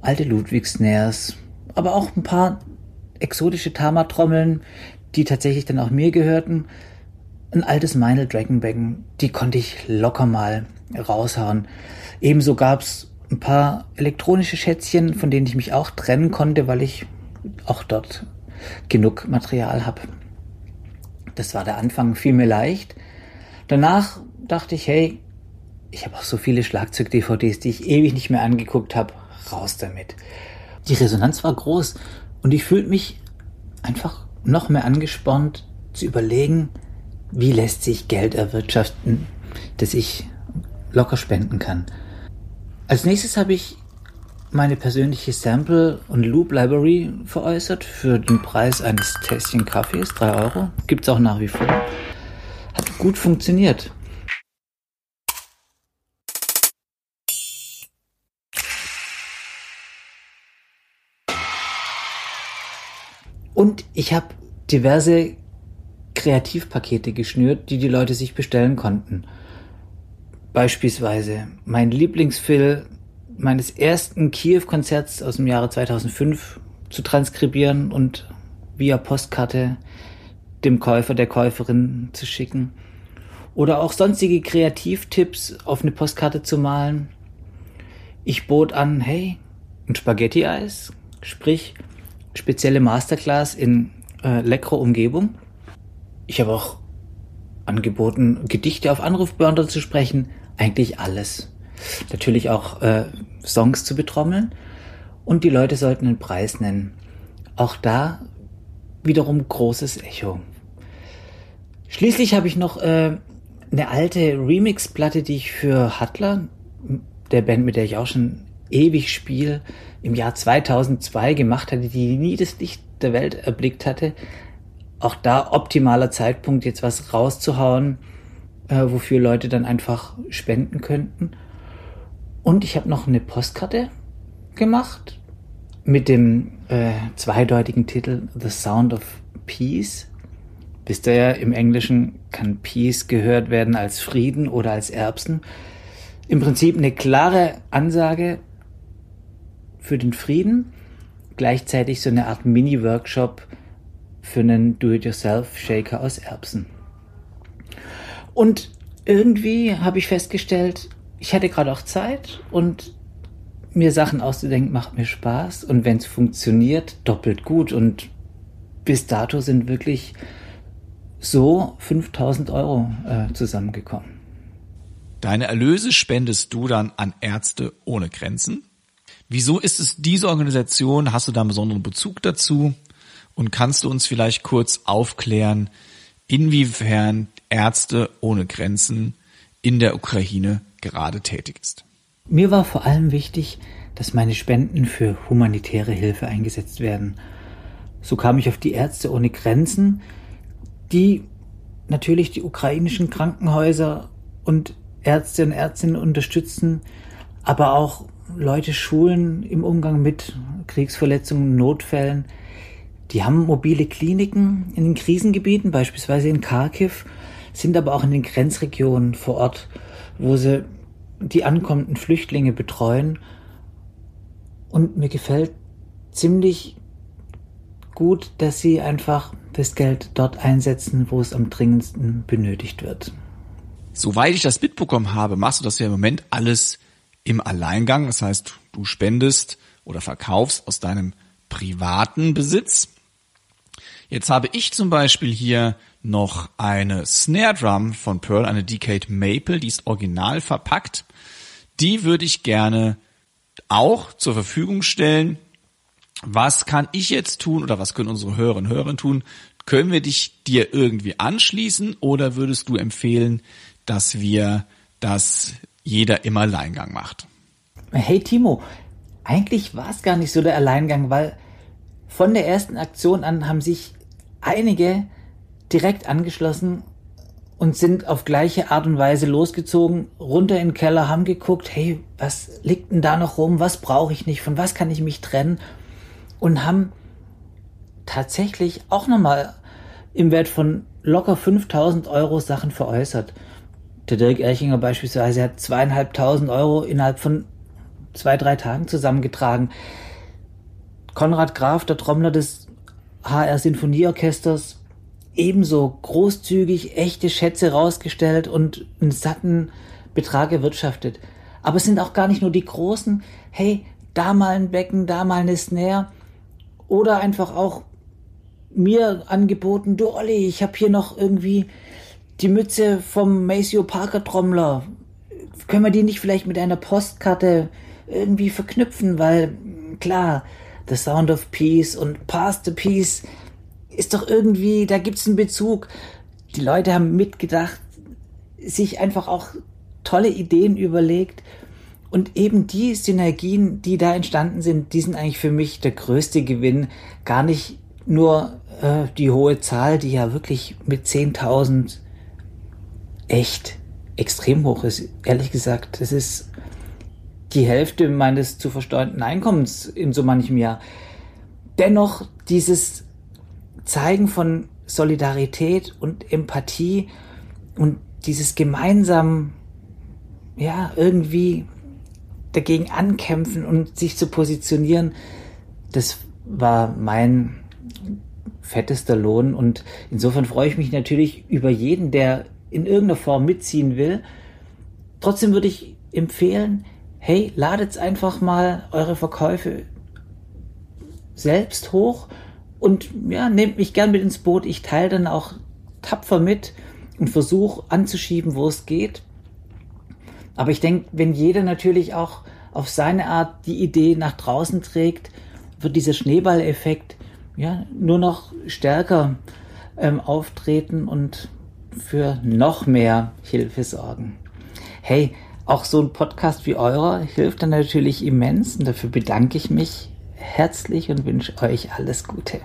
Alte Ludwig-Snares, aber auch ein paar exotische Tama-Trommeln, die tatsächlich dann auch mir gehörten. Ein altes Meinl Dragonbecken, die konnte ich locker mal raushauen. Ebenso gab's ein paar elektronische Schätzchen, von denen ich mich auch trennen konnte, weil ich auch dort genug Material habe. Das war der Anfang, fiel mir leicht. Danach dachte ich, hey, ich habe auch so viele Schlagzeug-DVDs, die ich ewig nicht mehr angeguckt habe, raus damit. Die Resonanz war groß und ich fühlte mich einfach noch mehr angespornt zu überlegen, wie lässt sich Geld erwirtschaften, das ich locker spenden kann. Als nächstes habe ich meine persönliche Sample- und Loop-Library veräußert für den Preis eines Tässchen Kaffees, 3 Euro. Gibt's auch nach wie vor. Hat gut funktioniert. Und ich habe diverse Kreativpakete geschnürt, die die Leute sich bestellen konnten. Beispielsweise mein Lieblingsfill meines ersten Kiew-Konzerts aus dem Jahre 2005 zu transkribieren und via Postkarte dem Käufer, der Käuferin zu schicken. Oder auch sonstige Kreativtipps auf eine Postkarte zu malen. Ich bot an, hey, ein Spaghetti-Eis, sprich spezielle Masterclass in äh, leckerer Umgebung. Ich habe auch angeboten, Gedichte auf Anrufbeantworter zu sprechen. Eigentlich alles. Natürlich auch äh, Songs zu betrommeln. Und die Leute sollten einen Preis nennen. Auch da wiederum großes Echo. Schließlich habe ich noch äh, eine alte Remix-Platte, die ich für Hutler, der Band, mit der ich auch schon ewig spiele, im Jahr 2002 gemacht hatte, die nie das Licht der Welt erblickt hatte. Auch da optimaler Zeitpunkt, jetzt was rauszuhauen, äh, wofür Leute dann einfach spenden könnten. Und ich habe noch eine Postkarte gemacht mit dem äh, zweideutigen Titel The Sound of Peace. Wisst ihr ja, im Englischen kann Peace gehört werden als Frieden oder als Erbsen. Im Prinzip eine klare Ansage für den Frieden, gleichzeitig so eine Art Mini-Workshop für einen Do-it-yourself-Shaker aus Erbsen. Und irgendwie habe ich festgestellt, ich hatte gerade auch Zeit und mir Sachen auszudenken macht mir Spaß und wenn es funktioniert, doppelt gut und bis dato sind wirklich so 5000 Euro äh, zusammengekommen. Deine Erlöse spendest du dann an Ärzte ohne Grenzen? Wieso ist es diese Organisation? Hast du da einen besonderen Bezug dazu? Und kannst du uns vielleicht kurz aufklären, inwiefern Ärzte ohne Grenzen in der Ukraine gerade tätig ist? Mir war vor allem wichtig, dass meine Spenden für humanitäre Hilfe eingesetzt werden. So kam ich auf die Ärzte ohne Grenzen, die natürlich die ukrainischen Krankenhäuser und Ärzte und Ärztinnen unterstützen, aber auch Leute schulen im Umgang mit Kriegsverletzungen, Notfällen. Die haben mobile Kliniken in den Krisengebieten, beispielsweise in Kharkiv, sind aber auch in den Grenzregionen vor Ort, wo sie die ankommenden Flüchtlinge betreuen. Und mir gefällt ziemlich gut, dass sie einfach das Geld dort einsetzen, wo es am dringendsten benötigt wird. Soweit ich das mitbekommen habe, machst du das ja im Moment alles im Alleingang. Das heißt, du spendest oder verkaufst aus deinem privaten Besitz. Jetzt habe ich zum Beispiel hier noch eine Snare Drum von Pearl, eine Decade Maple, die ist original verpackt. Die würde ich gerne auch zur Verfügung stellen. Was kann ich jetzt tun oder was können unsere Hörerinnen und Hörer tun? Können wir dich dir irgendwie anschließen oder würdest du empfehlen, dass wir das jeder im Alleingang macht. Hey Timo, eigentlich war es gar nicht so der Alleingang, weil von der ersten Aktion an haben sich einige direkt angeschlossen und sind auf gleiche Art und Weise losgezogen, runter in den Keller, haben geguckt, hey, was liegt denn da noch rum, was brauche ich nicht, von was kann ich mich trennen und haben tatsächlich auch nochmal im Wert von locker 5000 Euro Sachen veräußert. Der Dirk Erchinger beispielsweise hat zweieinhalbtausend Euro innerhalb von zwei, drei Tagen zusammengetragen. Konrad Graf, der Trommler des HR Sinfonieorchesters, ebenso großzügig echte Schätze rausgestellt und einen satten Betrag erwirtschaftet. Aber es sind auch gar nicht nur die großen, hey, da mal ein Becken, da mal eine Snare oder einfach auch mir angeboten, du Olli, ich habe hier noch irgendwie die Mütze vom Maceo Parker Trommler. Können wir die nicht vielleicht mit einer Postkarte irgendwie verknüpfen, weil klar, The Sound of Peace und Past the Peace ist doch irgendwie, da gibt's einen Bezug. Die Leute haben mitgedacht, sich einfach auch tolle Ideen überlegt und eben die Synergien, die da entstanden sind, die sind eigentlich für mich der größte Gewinn. Gar nicht nur äh, die hohe Zahl, die ja wirklich mit 10.000 echt extrem hoch ist. Ehrlich gesagt, das ist die Hälfte meines zu versteuernden Einkommens in so manchem Jahr. Dennoch dieses Zeigen von Solidarität und Empathie und dieses gemeinsam, ja, irgendwie dagegen ankämpfen und sich zu positionieren, das war mein fettester Lohn und insofern freue ich mich natürlich über jeden, der in irgendeiner Form mitziehen will. Trotzdem würde ich empfehlen, hey, ladet einfach mal eure Verkäufe selbst hoch und ja, nehmt mich gern mit ins Boot. Ich teile dann auch tapfer mit und versuche anzuschieben, wo es geht. Aber ich denke, wenn jeder natürlich auch auf seine Art die Idee nach draußen trägt, wird dieser Schneeballeffekt ja nur noch stärker ähm, auftreten und für noch mehr Hilfe sorgen. Hey, auch so ein Podcast wie eurer hilft dann natürlich immens und dafür bedanke ich mich herzlich und wünsche euch alles Gute.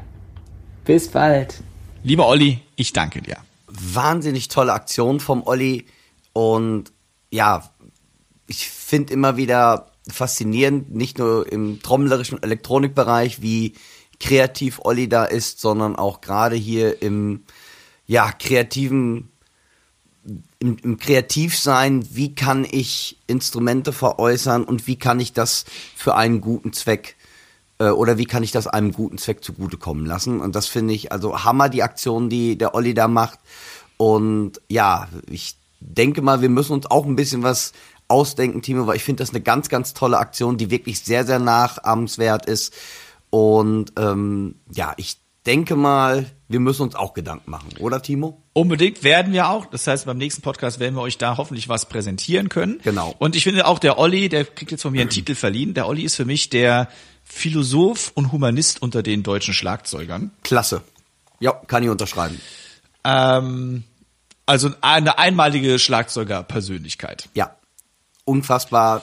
Bis bald. Lieber Olli, ich danke dir. Wahnsinnig tolle Aktion vom Olli und ja, ich finde immer wieder faszinierend, nicht nur im trommlerischen Elektronikbereich, wie kreativ Olli da ist, sondern auch gerade hier im ja, kreativen im, im Kreativsein, wie kann ich Instrumente veräußern und wie kann ich das für einen guten Zweck äh, oder wie kann ich das einem guten Zweck zugutekommen lassen? Und das finde ich also Hammer, die Aktion, die der Olli da macht. Und ja, ich denke mal, wir müssen uns auch ein bisschen was ausdenken, Timo, weil ich finde das eine ganz, ganz tolle Aktion, die wirklich sehr, sehr nachahmenswert ist. Und ähm, ja, ich denke mal, wir müssen uns auch Gedanken machen, oder Timo? Unbedingt werden wir auch. Das heißt, beim nächsten Podcast werden wir euch da hoffentlich was präsentieren können. Genau. Und ich finde auch der Olli, der kriegt jetzt von mir einen Titel verliehen. Der Olli ist für mich der Philosoph und Humanist unter den deutschen Schlagzeugern. Klasse. Ja, kann ich unterschreiben. Ähm, also eine einmalige Schlagzeugerpersönlichkeit. Ja. Unfassbar,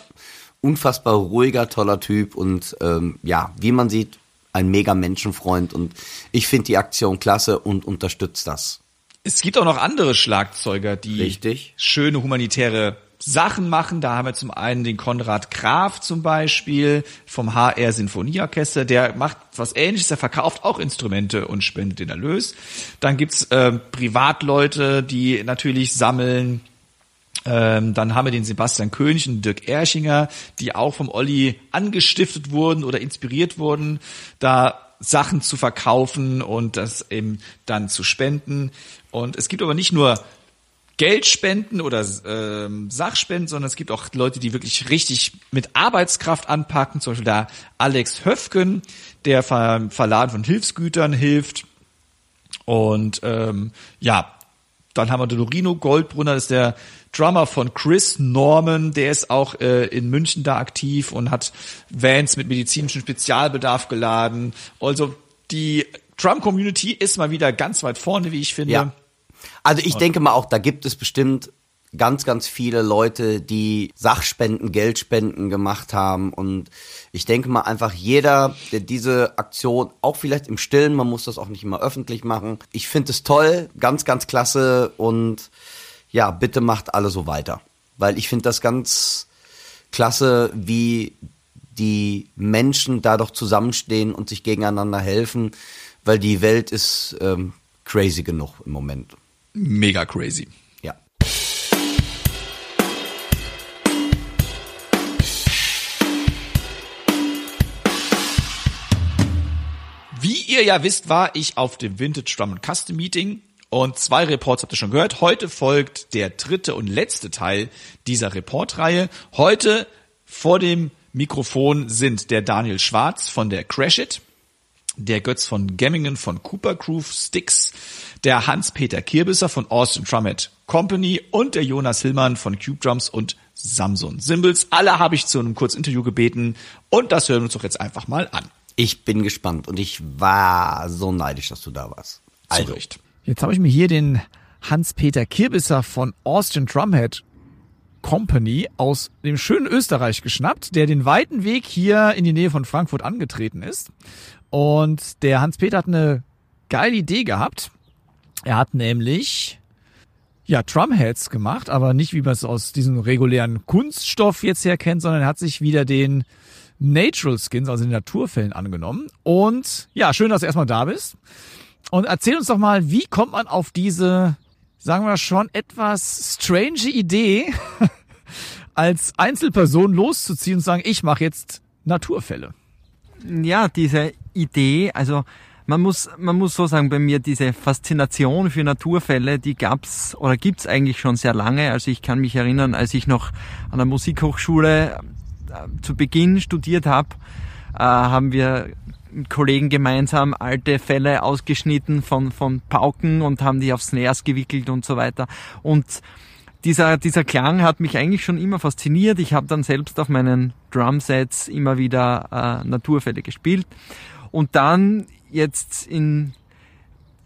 unfassbar ruhiger, toller Typ und ähm, ja, wie man sieht, ein mega Menschenfreund und ich finde die Aktion klasse und unterstütze das. Es gibt auch noch andere Schlagzeuger, die Richtig. schöne humanitäre Sachen machen. Da haben wir zum einen den Konrad Graf zum Beispiel vom HR Sinfonieorchester. Der macht was ähnliches. Er verkauft auch Instrumente und spendet den Erlös. Dann gibt's äh, Privatleute, die natürlich sammeln. Ähm, dann haben wir den Sebastian König und Dirk Erchinger, die auch vom Olli angestiftet wurden oder inspiriert wurden, da Sachen zu verkaufen und das eben dann zu spenden. Und es gibt aber nicht nur Geldspenden oder ähm, Sachspenden, sondern es gibt auch Leute, die wirklich richtig mit Arbeitskraft anpacken. Zum Beispiel der Alex Höfgen, der Ver Verladen von Hilfsgütern hilft. Und ähm, ja, dann haben wir den Dorino Goldbrunner, das ist der Drummer von Chris Norman, der ist auch äh, in München da aktiv und hat Vans mit medizinischem Spezialbedarf geladen. Also die Drum-Community ist mal wieder ganz weit vorne, wie ich finde. Ja. Also ich denke mal auch, da gibt es bestimmt ganz, ganz viele Leute, die Sachspenden, Geldspenden gemacht haben. Und ich denke mal einfach jeder, der diese Aktion auch vielleicht im Stillen, man muss das auch nicht immer öffentlich machen. Ich finde es toll, ganz, ganz klasse und ja, bitte macht alle so weiter. Weil ich finde das ganz klasse, wie die Menschen da doch zusammenstehen und sich gegeneinander helfen, weil die Welt ist ähm, crazy genug im Moment. Mega crazy. Ja. Wie ihr ja wisst, war ich auf dem Vintage Drum Custom Meeting und zwei Reports habt ihr schon gehört. Heute folgt der dritte und letzte Teil dieser Reportreihe. Heute vor dem Mikrofon sind der Daniel Schwarz von der Crash It, der Götz von Gemmingen von Cooper Groove Sticks, der Hans-Peter Kirbisser von Austin Trumpet Company und der Jonas Hillmann von Cube Drums und Samsung Symbols. Alle habe ich zu einem Kurzinterview gebeten und das hören wir uns doch jetzt einfach mal an. Ich bin gespannt und ich war so neidisch, dass du da warst. Also. Recht. Jetzt habe ich mir hier den Hans-Peter Kirbisser von Austin Drumhead Company aus dem schönen Österreich geschnappt, der den weiten Weg hier in die Nähe von Frankfurt angetreten ist. Und der Hans-Peter hat eine geile Idee gehabt. Er hat nämlich ja, Drumheads gemacht, aber nicht wie man es aus diesem regulären Kunststoff jetzt her kennt, sondern er hat sich wieder den Natural Skins, also den Naturfällen angenommen. Und ja, schön, dass du erstmal da bist. Und erzähl uns doch mal, wie kommt man auf diese, sagen wir schon, etwas strange Idee, als Einzelperson loszuziehen und sagen, ich mache jetzt Naturfälle? Ja, diese Idee, also man muss, man muss so sagen, bei mir diese Faszination für Naturfälle, die gab's oder gibt's eigentlich schon sehr lange. Also ich kann mich erinnern, als ich noch an der Musikhochschule äh, zu Beginn studiert habe, äh, haben wir Kollegen gemeinsam alte Fälle ausgeschnitten von, von Pauken und haben die auf Snares gewickelt und so weiter. Und dieser, dieser Klang hat mich eigentlich schon immer fasziniert. Ich habe dann selbst auf meinen Drumsets immer wieder äh, Naturfälle gespielt. Und dann jetzt in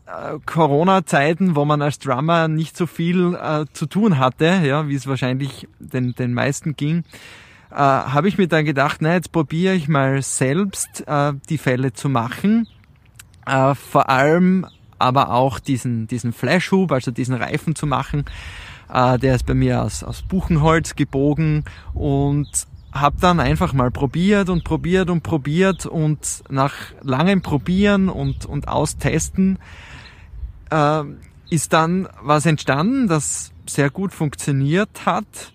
äh, Corona-Zeiten, wo man als Drummer nicht so viel äh, zu tun hatte, ja, wie es wahrscheinlich den, den meisten ging, äh, habe ich mir dann gedacht, na, jetzt probiere ich mal selbst äh, die Fälle zu machen. Äh, vor allem aber auch diesen, diesen Flashhub, also diesen Reifen zu machen. Äh, der ist bei mir aus, aus Buchenholz gebogen und habe dann einfach mal probiert und probiert und probiert und nach langem Probieren und, und Austesten äh, ist dann was entstanden, das sehr gut funktioniert hat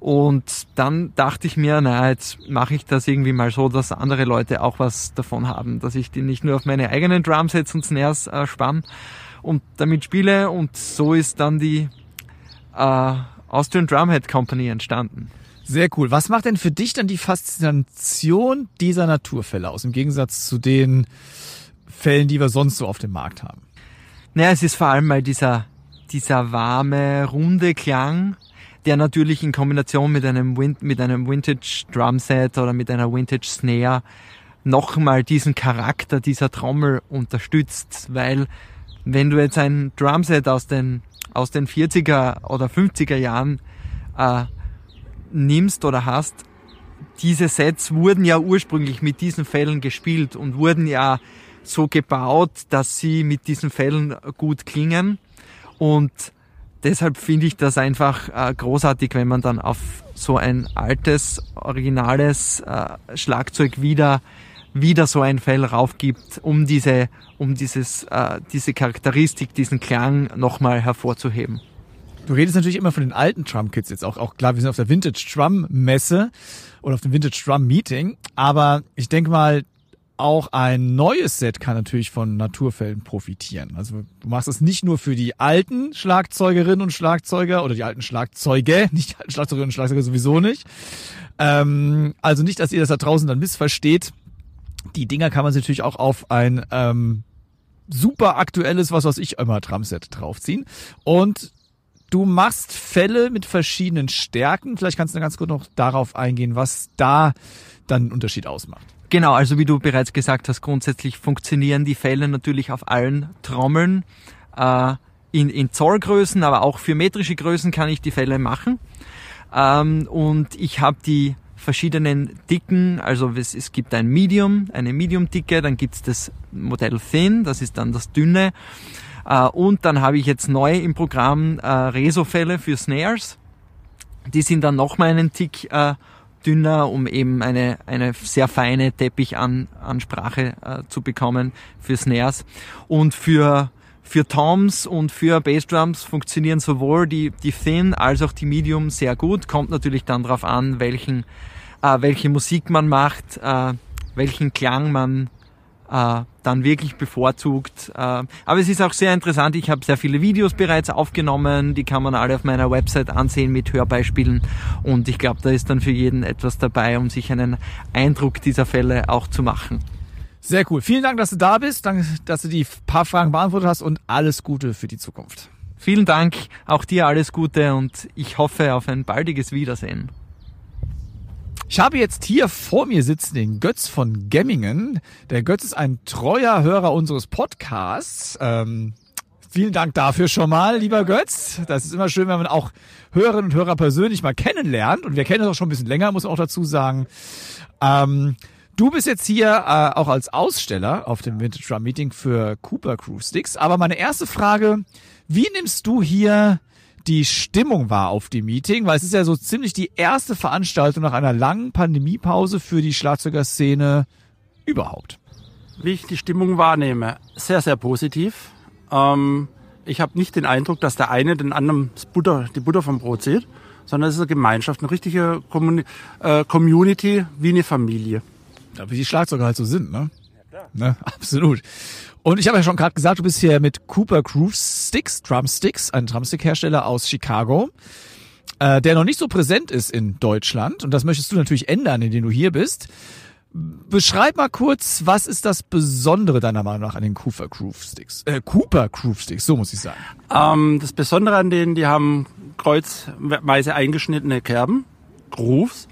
und dann dachte ich mir, na, jetzt mache ich das irgendwie mal so, dass andere Leute auch was davon haben, dass ich die nicht nur auf meine eigenen Drumsets und Snares äh, spann und damit spiele. Und so ist dann die äh, Austrian Drumhead Company entstanden. Sehr cool. Was macht denn für dich dann die Faszination dieser Naturfälle aus, im Gegensatz zu den Fällen, die wir sonst so auf dem Markt haben? Naja, es ist vor allem mal dieser, dieser warme, runde Klang, der natürlich in Kombination mit einem, Win mit einem Vintage Drumset oder mit einer Vintage Snare nochmal diesen Charakter dieser Trommel unterstützt, weil wenn du jetzt ein Drumset aus den, aus den 40er oder 50er Jahren äh, nimmst oder hast, diese Sets wurden ja ursprünglich mit diesen Fällen gespielt und wurden ja so gebaut, dass sie mit diesen Fällen gut klingen. Und deshalb finde ich das einfach äh, großartig, wenn man dann auf so ein altes, originales äh, Schlagzeug wieder wieder so ein Fell raufgibt, um diese, um dieses, äh, diese Charakteristik, diesen Klang nochmal hervorzuheben. Du redest natürlich immer von den alten Drum-Kits jetzt auch, auch klar, wir sind auf der Vintage Drum Messe oder auf dem Vintage Drum Meeting, aber ich denke mal, auch ein neues Set kann natürlich von Naturfällen profitieren. Also du machst es nicht nur für die alten Schlagzeugerinnen und Schlagzeuger oder die alten Schlagzeuge, nicht die alten Schlagzeugerinnen und Schlagzeuger sowieso nicht. Ähm, also nicht, dass ihr das da draußen dann missversteht. Die Dinger kann man sich natürlich auch auf ein ähm, super aktuelles, was weiß ich, immer Drumset draufziehen. Und du machst Fälle mit verschiedenen Stärken. Vielleicht kannst du ganz kurz noch darauf eingehen, was da dann einen Unterschied ausmacht. Genau, also wie du bereits gesagt hast, grundsätzlich funktionieren die Fälle natürlich auf allen Trommeln. Äh, in, in Zollgrößen, aber auch für metrische Größen kann ich die Fälle machen. Ähm, und ich habe die verschiedenen Dicken, also es, es gibt ein Medium, eine Medium-Dicke, dann gibt's das Modell Thin, das ist dann das dünne. Äh, und dann habe ich jetzt neu im Programm äh, Reso-Fälle für Snares. Die sind dann nochmal einen Tick äh, dünner, um eben eine, eine sehr feine Teppichansprache zu bekommen für Snares. Und für, für Toms und für Bassdrums funktionieren sowohl die, die Thin als auch die Medium sehr gut. Kommt natürlich dann darauf an, welchen, welche Musik man macht, welchen Klang man dann wirklich bevorzugt. Äh, aber es ist auch sehr interessant. Ich habe sehr viele Videos bereits aufgenommen. Die kann man alle auf meiner Website ansehen mit Hörbeispielen. Und ich glaube, da ist dann für jeden etwas dabei, um sich einen Eindruck dieser Fälle auch zu machen. Sehr cool. Vielen Dank, dass du da bist. Danke, dass du die paar Fragen beantwortet hast und alles Gute für die Zukunft. Vielen Dank. Auch dir alles Gute und ich hoffe auf ein baldiges Wiedersehen. Ich habe jetzt hier vor mir sitzen den Götz von Gemmingen. Der Götz ist ein treuer Hörer unseres Podcasts. Ähm, vielen Dank dafür schon mal, lieber Götz. Das ist immer schön, wenn man auch Hörerinnen und Hörer persönlich mal kennenlernt. Und wir kennen uns auch schon ein bisschen länger, muss ich auch dazu sagen. Ähm, Du bist jetzt hier äh, auch als Aussteller auf dem Vintage Drum Meeting für Cooper Crew Sticks. Aber meine erste Frage, wie nimmst du hier die Stimmung wahr auf dem Meeting? Weil es ist ja so ziemlich die erste Veranstaltung nach einer langen Pandemiepause für die Schlagzeugerszene überhaupt. Wie ich die Stimmung wahrnehme, sehr, sehr positiv. Ähm, ich habe nicht den Eindruck, dass der eine den anderen Butter, die Butter vom Brot sieht, sondern es ist eine Gemeinschaft, eine richtige Communi äh, Community wie eine Familie. Ja, wie die Schlagzeuger halt so sind, ne? Ja, klar. Ne? Absolut. Und ich habe ja schon gerade gesagt, du bist hier mit Cooper Groove Sticks, Drumsticks, ein Drumstick-Hersteller aus Chicago, äh, der noch nicht so präsent ist in Deutschland. Und das möchtest du natürlich ändern, indem du hier bist. Beschreib mal kurz, was ist das Besondere deiner Meinung nach an den Cooper Groove Sticks? Äh, Cooper Groove Sticks, so muss ich sagen. Ähm, das Besondere an denen, die haben kreuzweise eingeschnittene Kerben, Grooves.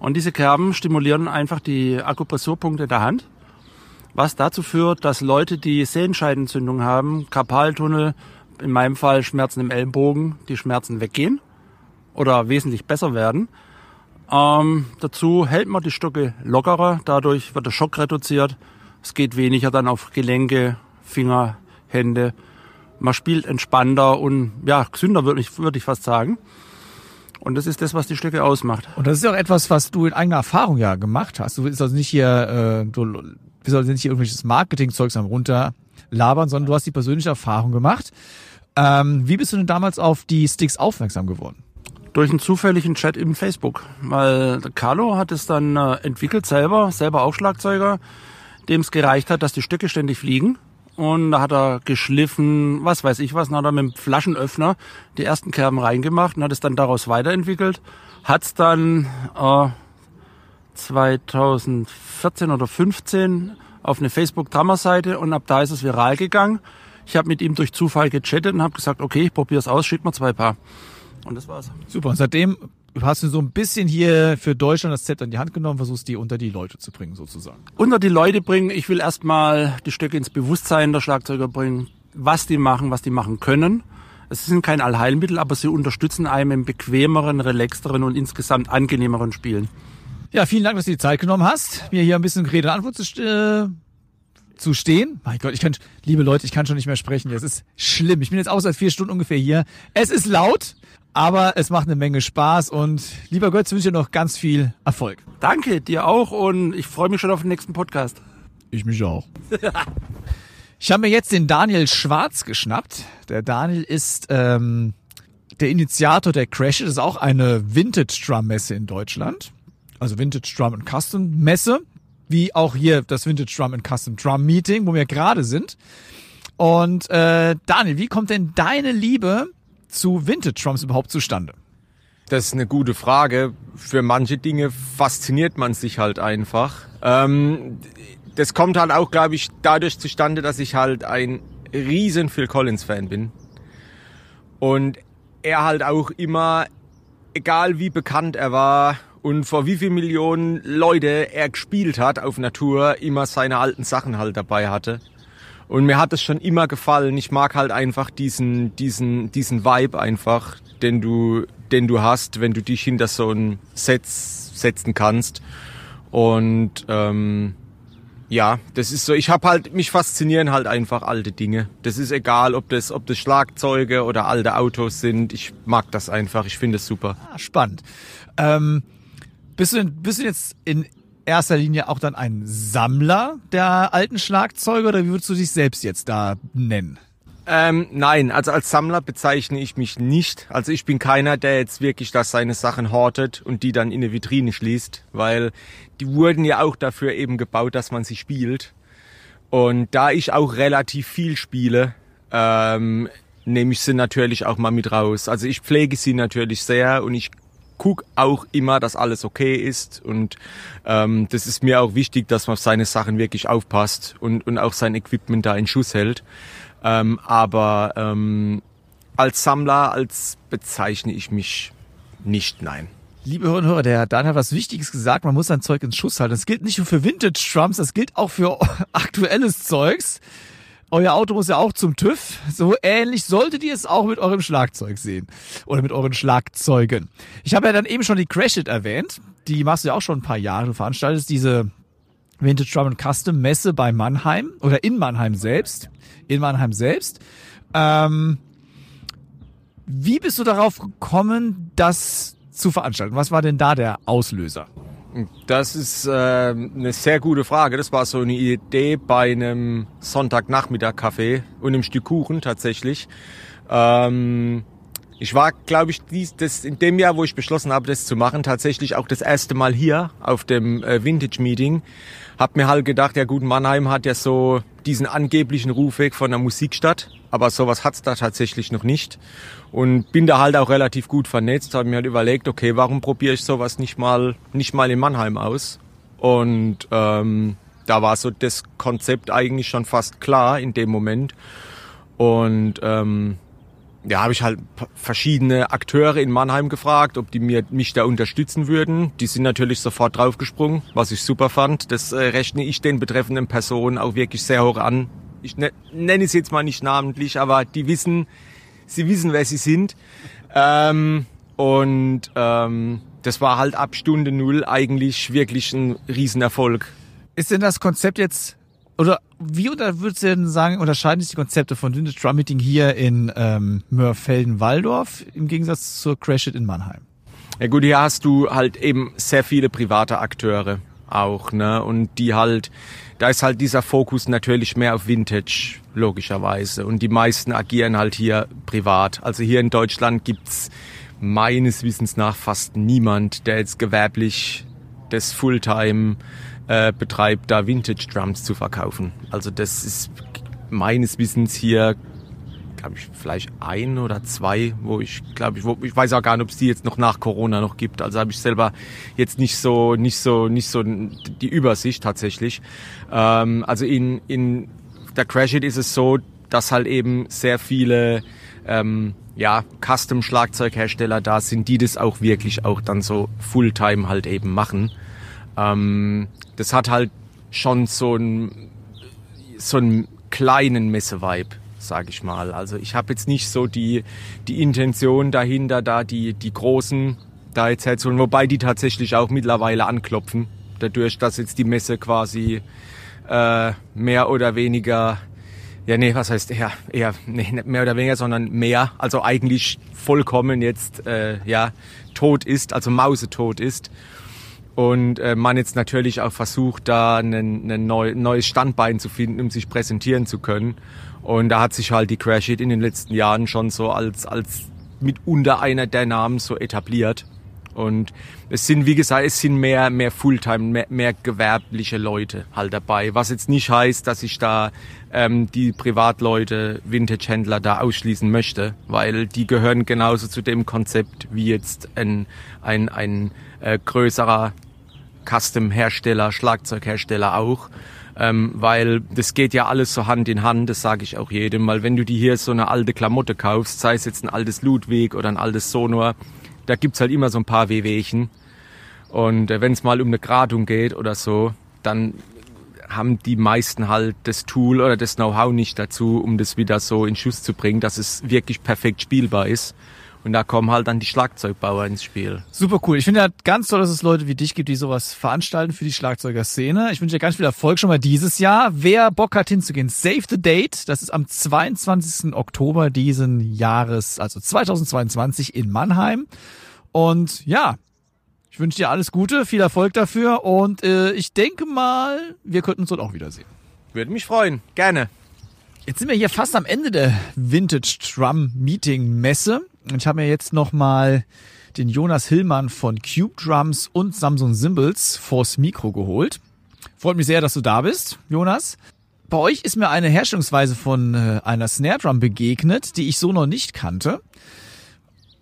Und diese Kerben stimulieren einfach die Akupressurpunkte der Hand, was dazu führt, dass Leute, die Sehenscheidenentzündung haben, Karpaltunnel, in meinem Fall Schmerzen im Ellenbogen, die Schmerzen weggehen oder wesentlich besser werden. Ähm, dazu hält man die Stücke lockerer, dadurch wird der Schock reduziert. Es geht weniger dann auf Gelenke, Finger, Hände. Man spielt entspannter und ja, gesünder würde ich, würde ich fast sagen. Und das ist das, was die Stücke ausmacht. Und das ist auch etwas, was du in eigener Erfahrung ja gemacht hast. Du willst also nicht hier, äh, du willst also nicht irgendwelches Marketing-Zeugs am runterlabern, sondern du hast die persönliche Erfahrung gemacht. Ähm, wie bist du denn damals auf die Sticks aufmerksam geworden? Durch einen zufälligen Chat im Facebook. Weil Carlo hat es dann äh, entwickelt selber, selber auch Schlagzeuger, dem es gereicht hat, dass die Stücke ständig fliegen und da hat er geschliffen, was weiß ich was, dann hat er mit dem Flaschenöffner die ersten Kerben reingemacht und hat es dann daraus weiterentwickelt. Hat es dann äh, 2014 oder 15 auf eine Facebook-Drummer-Seite und ab da ist es viral gegangen. Ich habe mit ihm durch Zufall gechattet und habe gesagt, okay, ich probiere es aus, schick mir zwei Paar. Und das war's. Super. Und seitdem hast du so ein bisschen hier für Deutschland das Zepter in die Hand genommen, versuchst die unter die Leute zu bringen, sozusagen. Unter die Leute bringen. Ich will erstmal die Stücke ins Bewusstsein der Schlagzeuger bringen, was die machen, was die machen können. Es sind kein Allheilmittel, aber sie unterstützen einem im bequemeren, relaxteren und insgesamt angenehmeren Spielen. Ja, vielen Dank, dass du die Zeit genommen hast, mir hier ein bisschen Rede und Antwort zu, äh, zu stehen. Mein Gott, ich kann, liebe Leute, ich kann schon nicht mehr sprechen. Es ist schlimm. Ich bin jetzt auch seit vier Stunden ungefähr hier. Es ist laut. Aber es macht eine Menge Spaß und lieber Götz, wünsche dir noch ganz viel Erfolg. Danke, dir auch und ich freue mich schon auf den nächsten Podcast. Ich mich auch. ich habe mir jetzt den Daniel Schwarz geschnappt. Der Daniel ist ähm, der Initiator der Crash. Das ist auch eine Vintage Drum Messe in Deutschland. Also Vintage Drum and Custom Messe. Wie auch hier das Vintage Drum and Custom Drum Meeting, wo wir gerade sind. Und äh, Daniel, wie kommt denn deine Liebe zu Vintage Drums überhaupt zustande? Das ist eine gute Frage. Für manche Dinge fasziniert man sich halt einfach. Ähm, das kommt halt auch, glaube ich, dadurch zustande, dass ich halt ein riesen Phil Collins Fan bin. Und er halt auch immer, egal wie bekannt er war und vor wie viel Millionen Leute er gespielt hat auf Natur, immer seine alten Sachen halt dabei hatte. Und mir hat es schon immer gefallen. Ich mag halt einfach diesen, diesen, diesen Vibe einfach, den du, den du hast, wenn du dich hinter so ein Set setzen kannst. Und ähm, ja, das ist so. Ich habe halt mich faszinieren halt einfach alte Dinge. Das ist egal, ob das, ob das Schlagzeuge oder alte Autos sind. Ich mag das einfach. Ich finde es super. Ah, spannend. Ähm, bist du, bist du jetzt in erster Linie auch dann ein Sammler der alten Schlagzeuge oder wie würdest du dich selbst jetzt da nennen? Ähm, nein, also als Sammler bezeichne ich mich nicht. Also ich bin keiner, der jetzt wirklich das seine Sachen hortet und die dann in eine Vitrine schließt, weil die wurden ja auch dafür eben gebaut, dass man sie spielt. Und da ich auch relativ viel spiele, ähm, nehme ich sie natürlich auch mal mit raus. Also ich pflege sie natürlich sehr und ich guck auch immer, dass alles okay ist und ähm, das ist mir auch wichtig, dass man auf seine Sachen wirklich aufpasst und, und auch sein Equipment da in Schuss hält. Ähm, aber ähm, als Sammler, als bezeichne ich mich nicht, nein. Liebe Hörer und Hörer, der Dan hat was Wichtiges gesagt, man muss sein Zeug ins Schuss halten. Das gilt nicht nur für Vintage-Drums, das gilt auch für aktuelles Zeugs. Euer Auto muss ja auch zum TÜV. So ähnlich solltet ihr es auch mit eurem Schlagzeug sehen. Oder mit euren Schlagzeugen. Ich habe ja dann eben schon die Crash It erwähnt. Die machst du ja auch schon ein paar Jahre. Du veranstaltest diese Vintage Drum and Custom Messe bei Mannheim oder in Mannheim selbst. In Mannheim selbst. Ähm, wie bist du darauf gekommen, das zu veranstalten? Was war denn da der Auslöser? Das ist äh, eine sehr gute Frage. Das war so eine Idee bei einem Sonntagnachmittag-Kaffee und einem Stück Kuchen tatsächlich. Ähm, ich war, glaube ich, dies, das in dem Jahr, wo ich beschlossen habe, das zu machen, tatsächlich auch das erste Mal hier auf dem äh, Vintage Meeting. Hab mir halt gedacht, ja gut, Mannheim hat ja so diesen angeblichen Rufweg von der Musikstadt, aber sowas hat's da tatsächlich noch nicht. Und bin da halt auch relativ gut vernetzt, habe mir halt überlegt, okay, warum probiere ich sowas nicht mal, nicht mal in Mannheim aus? Und ähm, da war so das Konzept eigentlich schon fast klar in dem Moment. Und ähm, ja, habe ich halt verschiedene Akteure in Mannheim gefragt, ob die mir mich da unterstützen würden. Die sind natürlich sofort draufgesprungen, was ich super fand. Das äh, rechne ich den betreffenden Personen auch wirklich sehr hoch an. Ich ne, nenne es jetzt mal nicht namentlich, aber die wissen, sie wissen, wer sie sind. Ähm, und ähm, das war halt ab Stunde Null eigentlich wirklich ein Riesenerfolg. Ist denn das Konzept jetzt oder wie oder würdest du denn sagen, unterscheiden sich die Konzepte von Vintage Drum Meeting hier in ähm, Mörfelden-Walldorf im Gegensatz zur Crash It in Mannheim? Ja gut, hier hast du halt eben sehr viele private Akteure auch, ne? Und die halt, da ist halt dieser Fokus natürlich mehr auf Vintage, logischerweise. Und die meisten agieren halt hier privat. Also hier in Deutschland gibt's meines Wissens nach fast niemand, der jetzt gewerblich das Fulltime äh, betreibt, da Vintage Drums zu verkaufen. Also das ist meines Wissens hier, glaube ich, vielleicht ein oder zwei, wo ich glaube ich, wo, ich weiß auch gar nicht, ob es die jetzt noch nach Corona noch gibt. Also habe ich selber jetzt nicht so, nicht so, nicht so die Übersicht tatsächlich. Ähm, also in in der Crash It ist es so, dass halt eben sehr viele ähm, ja, Custom-Schlagzeughersteller da sind, die das auch wirklich auch dann so Fulltime halt eben machen. Ähm, das hat halt schon so einen, so einen kleinen Messe-Vibe, sag ich mal. Also ich habe jetzt nicht so die, die Intention dahinter, da die, die großen da jetzt herzuholen, wobei die tatsächlich auch mittlerweile anklopfen, dadurch, dass jetzt die Messe quasi äh, mehr oder weniger ja, nee, was heißt eher, eher nee, nicht mehr oder weniger, sondern mehr, also eigentlich vollkommen jetzt äh, ja tot ist, also mausetot ist und äh, man jetzt natürlich auch versucht, da ein, neu, neues Standbein zu finden, um sich präsentieren zu können. Und da hat sich halt die Crash It in den letzten Jahren schon so als, als mitunter einer der Namen so etabliert. Und es sind, wie gesagt, es sind mehr, mehr Fulltime, mehr, mehr gewerbliche Leute halt dabei. Was jetzt nicht heißt, dass ich da ähm, die Privatleute, Vintage-Händler da ausschließen möchte, weil die gehören genauso zu dem Konzept wie jetzt ein, ein, ein äh, größerer Custom-Hersteller, Schlagzeughersteller auch. Ähm, weil das geht ja alles so Hand in Hand, das sage ich auch jedem, weil wenn du dir hier so eine alte Klamotte kaufst, sei es jetzt ein altes Ludwig oder ein altes Sonor, da gibt's halt immer so ein paar Wehwehchen. Und äh, wenn es mal um eine Gradung geht oder so, dann haben die meisten halt das Tool oder das Know-how nicht dazu, um das wieder so in Schuss zu bringen, dass es wirklich perfekt spielbar ist. Und da kommen halt dann die Schlagzeugbauer ins Spiel. Super cool. Ich finde ja ganz toll, dass es Leute wie dich gibt, die sowas veranstalten für die Schlagzeugerszene. Ich wünsche dir ganz viel Erfolg schon mal dieses Jahr. Wer Bock hat hinzugehen, save the date. Das ist am 22. Oktober diesen Jahres, also 2022 in Mannheim. Und ja, ich wünsche dir alles Gute, viel Erfolg dafür und äh, ich denke mal, wir könnten uns dort auch wiedersehen. Würde mich freuen. Gerne. Jetzt sind wir hier fast am Ende der Vintage Drum Meeting Messe. Ich habe mir jetzt nochmal den Jonas Hillmann von Cube Drums und Samsung Symbols vors Mikro geholt. Freut mich sehr, dass du da bist, Jonas. Bei euch ist mir eine Herstellungsweise von äh, einer Snare Drum begegnet, die ich so noch nicht kannte.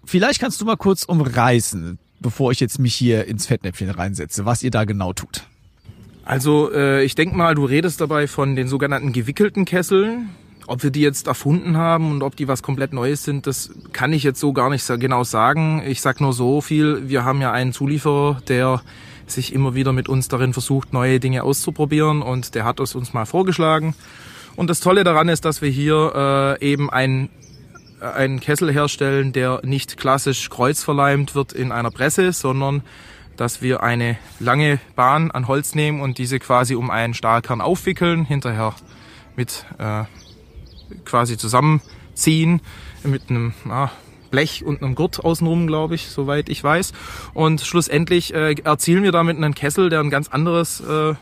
Vielleicht kannst du mal kurz umreißen, bevor ich jetzt mich hier ins Fettnäpfchen reinsetze, was ihr da genau tut. Also äh, ich denke mal, du redest dabei von den sogenannten gewickelten Kesseln. Ob wir die jetzt erfunden haben und ob die was komplett Neues sind, das kann ich jetzt so gar nicht genau sagen. Ich sag nur so viel, wir haben ja einen Zulieferer, der sich immer wieder mit uns darin versucht, neue Dinge auszuprobieren und der hat es uns mal vorgeschlagen. Und das Tolle daran ist, dass wir hier äh, eben ein einen Kessel herstellen, der nicht klassisch kreuzverleimt wird in einer Presse, sondern dass wir eine lange Bahn an Holz nehmen und diese quasi um einen Stahlkern aufwickeln, hinterher mit äh, quasi zusammenziehen mit einem ah, Blech und einem Gurt außenrum, glaube ich, soweit ich weiß. Und schlussendlich äh, erzielen wir damit einen Kessel, der ein ganz anderes äh,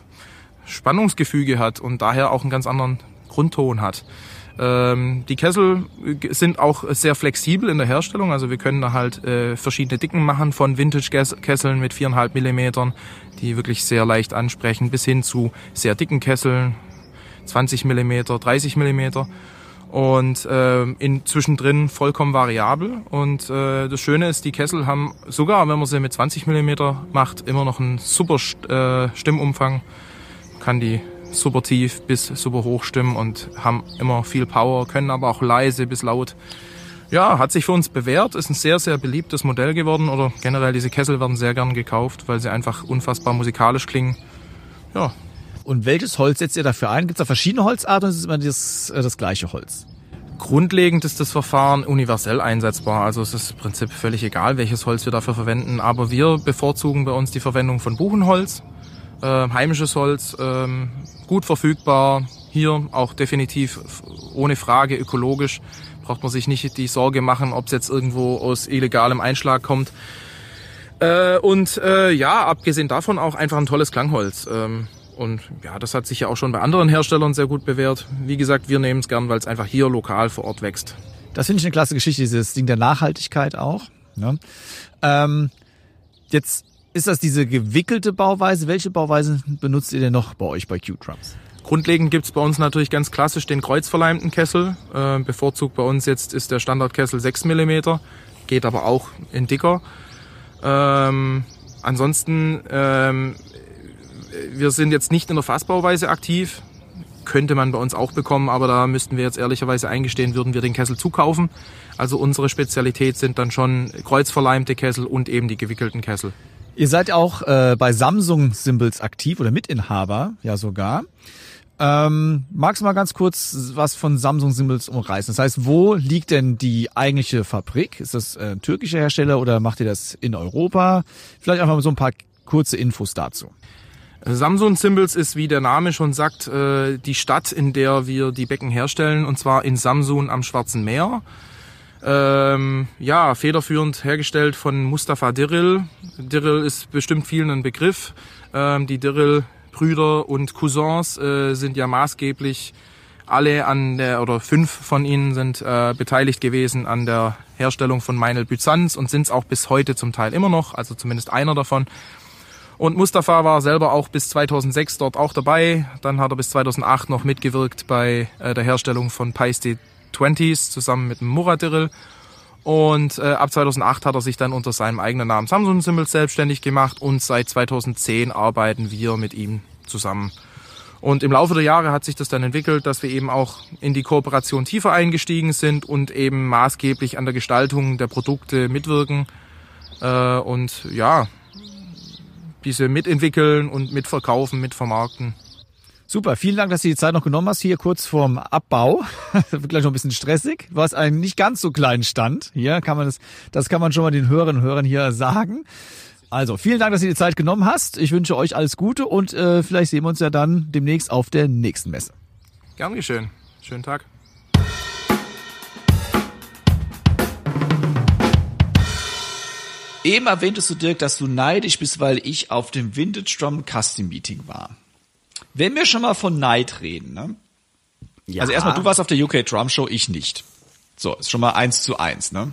Spannungsgefüge hat und daher auch einen ganz anderen Grundton hat. Ähm, die Kessel sind auch sehr flexibel in der Herstellung. Also wir können da halt äh, verschiedene Dicken machen von Vintage-Kesseln mit viereinhalb Millimetern, die wirklich sehr leicht ansprechen, bis hin zu sehr dicken Kesseln, 20 Millimeter, 30 Millimeter und äh, in vollkommen variabel. Und äh, das Schöne ist, die Kessel haben sogar, wenn man sie mit 20 Millimeter macht, immer noch einen super äh, Stimmumfang. Kann die super tief bis super hoch stimmen und haben immer viel Power, können aber auch leise bis laut. Ja, hat sich für uns bewährt, ist ein sehr, sehr beliebtes Modell geworden oder generell diese Kessel werden sehr gern gekauft, weil sie einfach unfassbar musikalisch klingen. Ja. Und welches Holz setzt ihr dafür ein? Gibt es da verschiedene Holzarten oder ist es immer das, äh, das gleiche Holz? Grundlegend ist das Verfahren universell einsetzbar. Also es ist im Prinzip völlig egal, welches Holz wir dafür verwenden. Aber wir bevorzugen bei uns die Verwendung von Buchenholz, äh, heimisches Holz, ähm, gut verfügbar. Hier auch definitiv ohne Frage ökologisch. Braucht man sich nicht die Sorge machen, ob es jetzt irgendwo aus illegalem Einschlag kommt. Äh, und äh, ja, abgesehen davon auch einfach ein tolles Klangholz. Ähm, und ja, das hat sich ja auch schon bei anderen Herstellern sehr gut bewährt. Wie gesagt, wir nehmen es gern, weil es einfach hier lokal vor Ort wächst. Das finde ich eine klasse Geschichte, dieses Ding der Nachhaltigkeit auch. Ne? Ähm, jetzt ist das diese gewickelte Bauweise? Welche Bauweise benutzt ihr denn noch bei euch bei Q-Drums? Grundlegend gibt's bei uns natürlich ganz klassisch den kreuzverleimten Kessel. Äh, bevorzugt bei uns jetzt ist der Standardkessel 6 mm, geht aber auch in dicker. Ähm, ansonsten, ähm, wir sind jetzt nicht in der Fassbauweise aktiv. Könnte man bei uns auch bekommen, aber da müssten wir jetzt ehrlicherweise eingestehen, würden wir den Kessel zukaufen. Also unsere Spezialität sind dann schon kreuzverleimte Kessel und eben die gewickelten Kessel. Ihr seid auch äh, bei Samsung Symbols aktiv oder Mitinhaber, ja sogar. Ähm, magst du mal ganz kurz was von Samsung Symbols umreißen? Das heißt, wo liegt denn die eigentliche Fabrik? Ist das äh, ein türkischer Hersteller oder macht ihr das in Europa? Vielleicht einfach mal so ein paar kurze Infos dazu. Samsung Symbols ist, wie der Name schon sagt, äh, die Stadt, in der wir die Becken herstellen, und zwar in Samsun am Schwarzen Meer. Ähm, ja, federführend hergestellt von Mustafa Diril. Diril ist bestimmt vielen ein Begriff. Ähm, die Diril-Brüder und Cousins äh, sind ja maßgeblich alle an der, oder fünf von ihnen sind äh, beteiligt gewesen an der Herstellung von Meinl Byzanz und sind es auch bis heute zum Teil immer noch, also zumindest einer davon. Und Mustafa war selber auch bis 2006 dort auch dabei. Dann hat er bis 2008 noch mitgewirkt bei äh, der Herstellung von Paiste 20s zusammen mit Muradiril. Und äh, ab 2008 hat er sich dann unter seinem eigenen Namen Samsung Symbols selbstständig gemacht und seit 2010 arbeiten wir mit ihm zusammen. Und im Laufe der Jahre hat sich das dann entwickelt, dass wir eben auch in die Kooperation tiefer eingestiegen sind und eben maßgeblich an der Gestaltung der Produkte mitwirken. Äh, und ja, diese mitentwickeln und mitverkaufen, mitvermarkten. Super, vielen Dank, dass du die Zeit noch genommen hast, hier kurz vorm Abbau. wird gleich noch ein bisschen stressig. Du hast einen nicht ganz so kleinen Stand. Hier kann man das, das kann man schon mal den Hörerinnen und Hörern hier sagen. Also, vielen Dank, dass du die Zeit genommen hast. Ich wünsche euch alles Gute und äh, vielleicht sehen wir uns ja dann demnächst auf der nächsten Messe. Gern geschehen. Schönen Tag. Eben erwähntest du, Dirk, dass du neidisch bist, weil ich auf dem Vintage Drum Custom Meeting war. Wenn wir schon mal von Neid reden, ne? Ja. Also erstmal, du warst auf der UK Drum Show, ich nicht. So, ist schon mal eins zu eins, ne?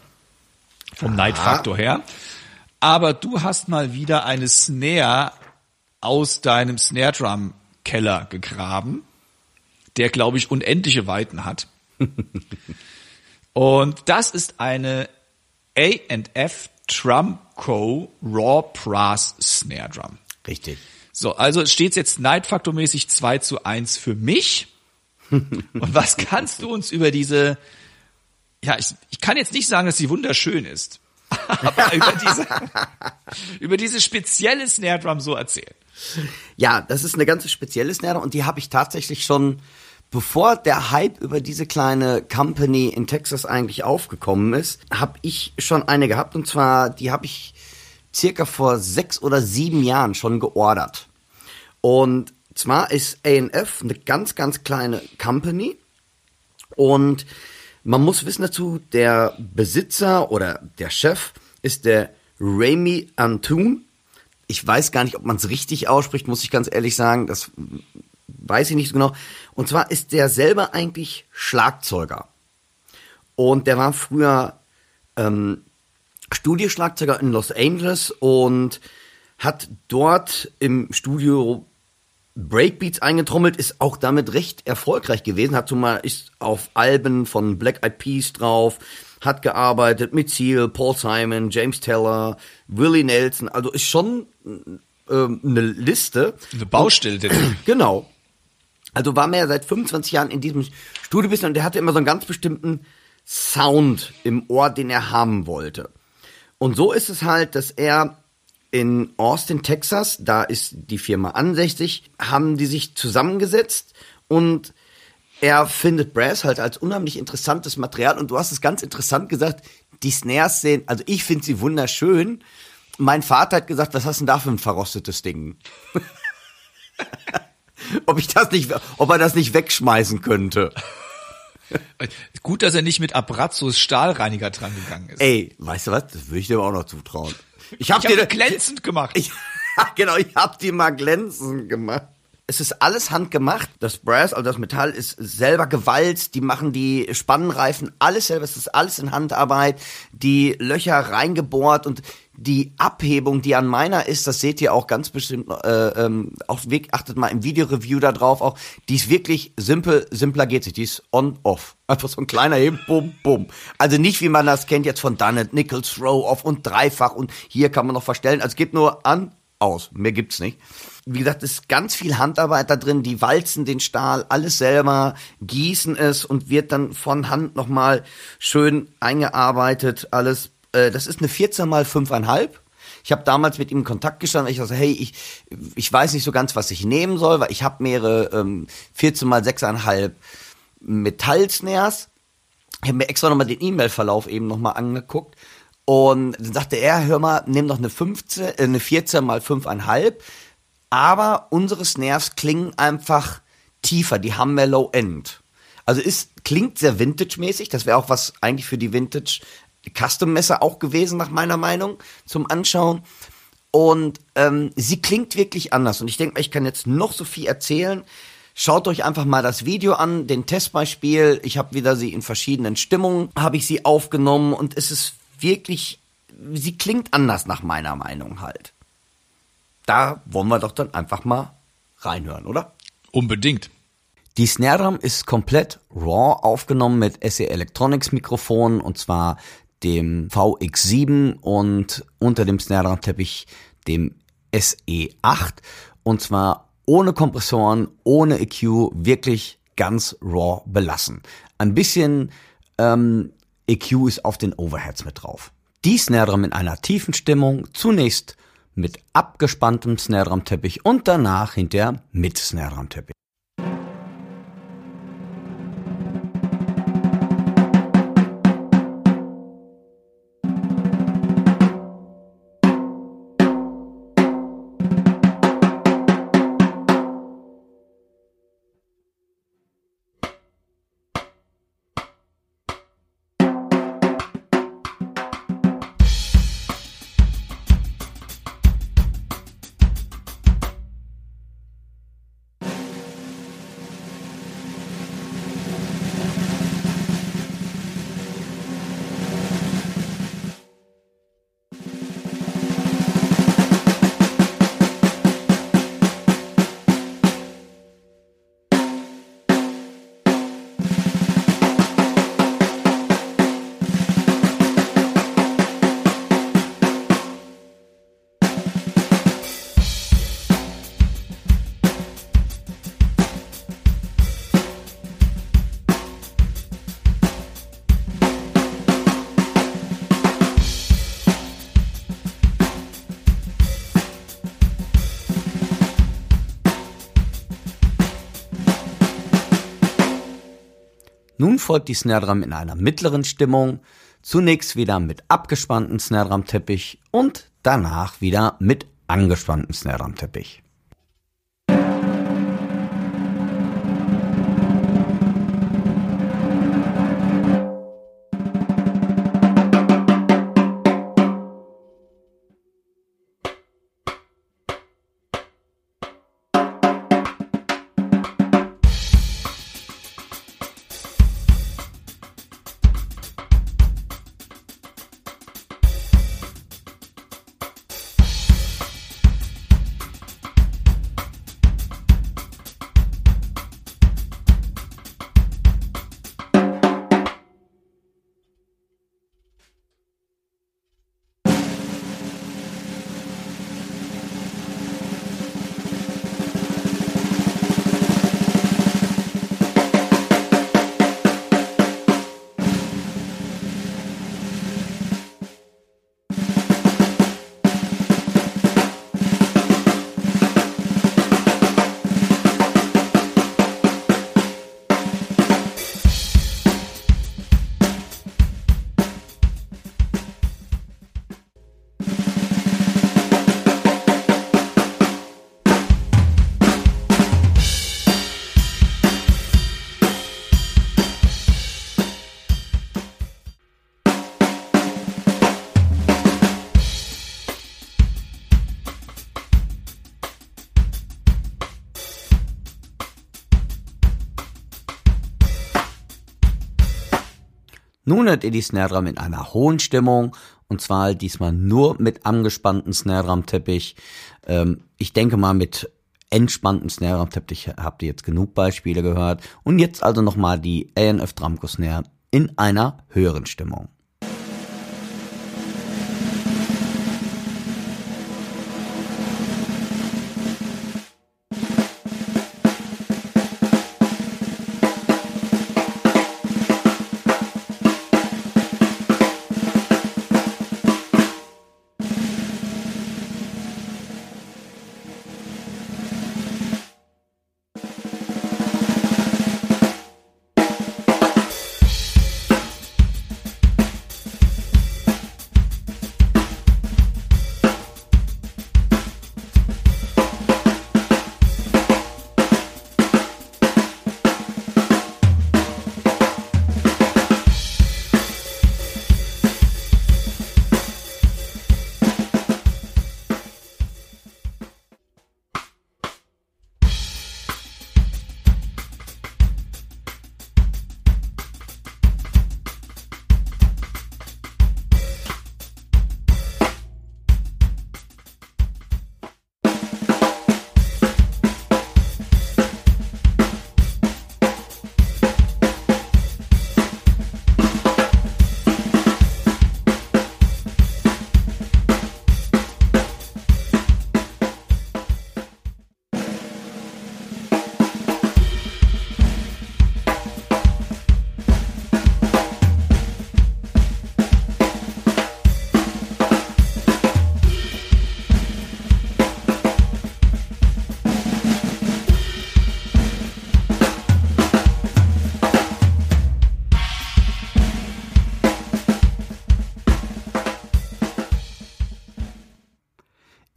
Vom Neidfaktor her. Aber du hast mal wieder eine Snare aus deinem Snare Drum Keller gegraben, der glaube ich unendliche Weiten hat. Und das ist eine A&F Trumco Raw Brass Snare Drum. Richtig. So, also steht jetzt Neidfaktormäßig 2 zu 1 für mich. Und was kannst du uns über diese, ja, ich, ich kann jetzt nicht sagen, dass sie wunderschön ist, aber über diese, über diese spezielle Snare Drum so erzählen. Ja, das ist eine ganz spezielle Snare und die habe ich tatsächlich schon, bevor der Hype über diese kleine Company in Texas eigentlich aufgekommen ist, habe ich schon eine gehabt und zwar, die habe ich circa vor sechs oder sieben Jahren schon geordert. Und zwar ist A&F eine ganz, ganz kleine Company und man muss wissen dazu, der Besitzer oder der Chef ist der Remy Antun. Ich weiß gar nicht, ob man es richtig ausspricht, muss ich ganz ehrlich sagen. Das weiß ich nicht so genau. Und zwar ist der selber eigentlich Schlagzeuger. Und der war früher ähm, Studioschlagzeuger in Los Angeles und hat dort im Studio Breakbeats eingetrommelt, ist auch damit recht erfolgreich gewesen, hat zumal ist auf Alben von Black Eyed Peas drauf, hat gearbeitet mit Seal, Paul Simon, James Teller, Willie Nelson, also ist schon ähm, eine Liste. Eine Baustelle, Typ. Genau. Also war mehr seit 25 Jahren in diesem Studiobusiness und der hatte immer so einen ganz bestimmten Sound im Ohr, den er haben wollte. Und so ist es halt, dass er in Austin, Texas, da ist die Firma ansässig, haben die sich zusammengesetzt und er findet Brass halt als unheimlich interessantes Material und du hast es ganz interessant gesagt, die Snares sehen, also ich finde sie wunderschön. Mein Vater hat gesagt, was hast du denn da für ein verrostetes Ding? ob ich das nicht, ob er das nicht wegschmeißen könnte. Gut, dass er nicht mit Abrazzos Stahlreiniger dran gegangen ist. Ey, weißt du was? Das würde ich dir aber auch noch zutrauen. Ich habe ich dir hab glänzend gemacht. Ich, genau, ich hab die mal glänzend gemacht. Es ist alles handgemacht. Das Brass, also das Metall, ist selber gewalzt. Die machen die Spannenreifen, alles selber. Es ist alles in Handarbeit. Die Löcher reingebohrt und die Abhebung, die an meiner ist, das seht ihr auch ganz bestimmt, äh, ähm, auch wirklich, achtet mal im Videoreview da drauf auch, die ist wirklich simpel, simpler geht sich, die ist on-off. Einfach so ein kleiner Heben, bum, bum. Also nicht, wie man das kennt jetzt von Dunnett, Nichols, Row-Off und Dreifach und hier kann man noch verstellen. Also es gibt nur an, aus, mehr gibt's nicht. Wie gesagt, es ist ganz viel Handarbeit da drin, die walzen den Stahl, alles selber, gießen es und wird dann von Hand nochmal schön eingearbeitet, alles äh, das ist eine 14 mal 5,5. Ich habe damals mit ihm in Kontakt gestanden, ich dachte, hey, ich, ich weiß nicht so ganz, was ich nehmen soll, weil ich habe mehrere ähm, 14 mal 6,5 Metallsnares. Ich habe mir extra nochmal den E-Mail-Verlauf eben nochmal angeguckt. Und dann sagte er, hör mal, nimm doch eine 15, äh, eine 14 mal 5,5. Aber unsere Snares klingen einfach tiefer, die haben mehr Low End. Also ist, klingt sehr Vintage-mäßig, das wäre auch was eigentlich für die Vintage Custom-Messe auch gewesen, nach meiner Meinung, zum Anschauen. Und ähm, sie klingt wirklich anders. Und ich denke, ich kann jetzt noch so viel erzählen. Schaut euch einfach mal das Video an, den Testbeispiel. Ich habe wieder sie in verschiedenen Stimmungen, habe ich sie aufgenommen und es ist wirklich, sie klingt anders nach meiner Meinung halt. Da wollen wir doch dann einfach mal reinhören, oder? Unbedingt. Die Snare Drum ist komplett raw aufgenommen mit SE Electronics Mikrofon und zwar dem VX7 und unter dem Snare Drum Teppich dem SE8 und zwar ohne Kompressoren, ohne EQ, wirklich ganz raw belassen. Ein bisschen ähm, EQ ist auf den Overheads mit drauf. Die Snare Drum in einer tiefen Stimmung, zunächst mit abgespanntem Snare Drum Teppich und danach hinterher mit Snare Drum Teppich. Folgt die Snare Drum in einer mittleren Stimmung, zunächst wieder mit abgespannten Snare Drum Teppich und danach wieder mit angespannten Snare Drum Teppich. Nun hört ihr die Snare Drum in einer hohen Stimmung und zwar diesmal nur mit angespannten Snare Drum Teppich. Ähm, ich denke mal mit entspannten Snare Drum Teppich habt ihr jetzt genug Beispiele gehört und jetzt also nochmal die ANF Drumco Snare in einer höheren Stimmung.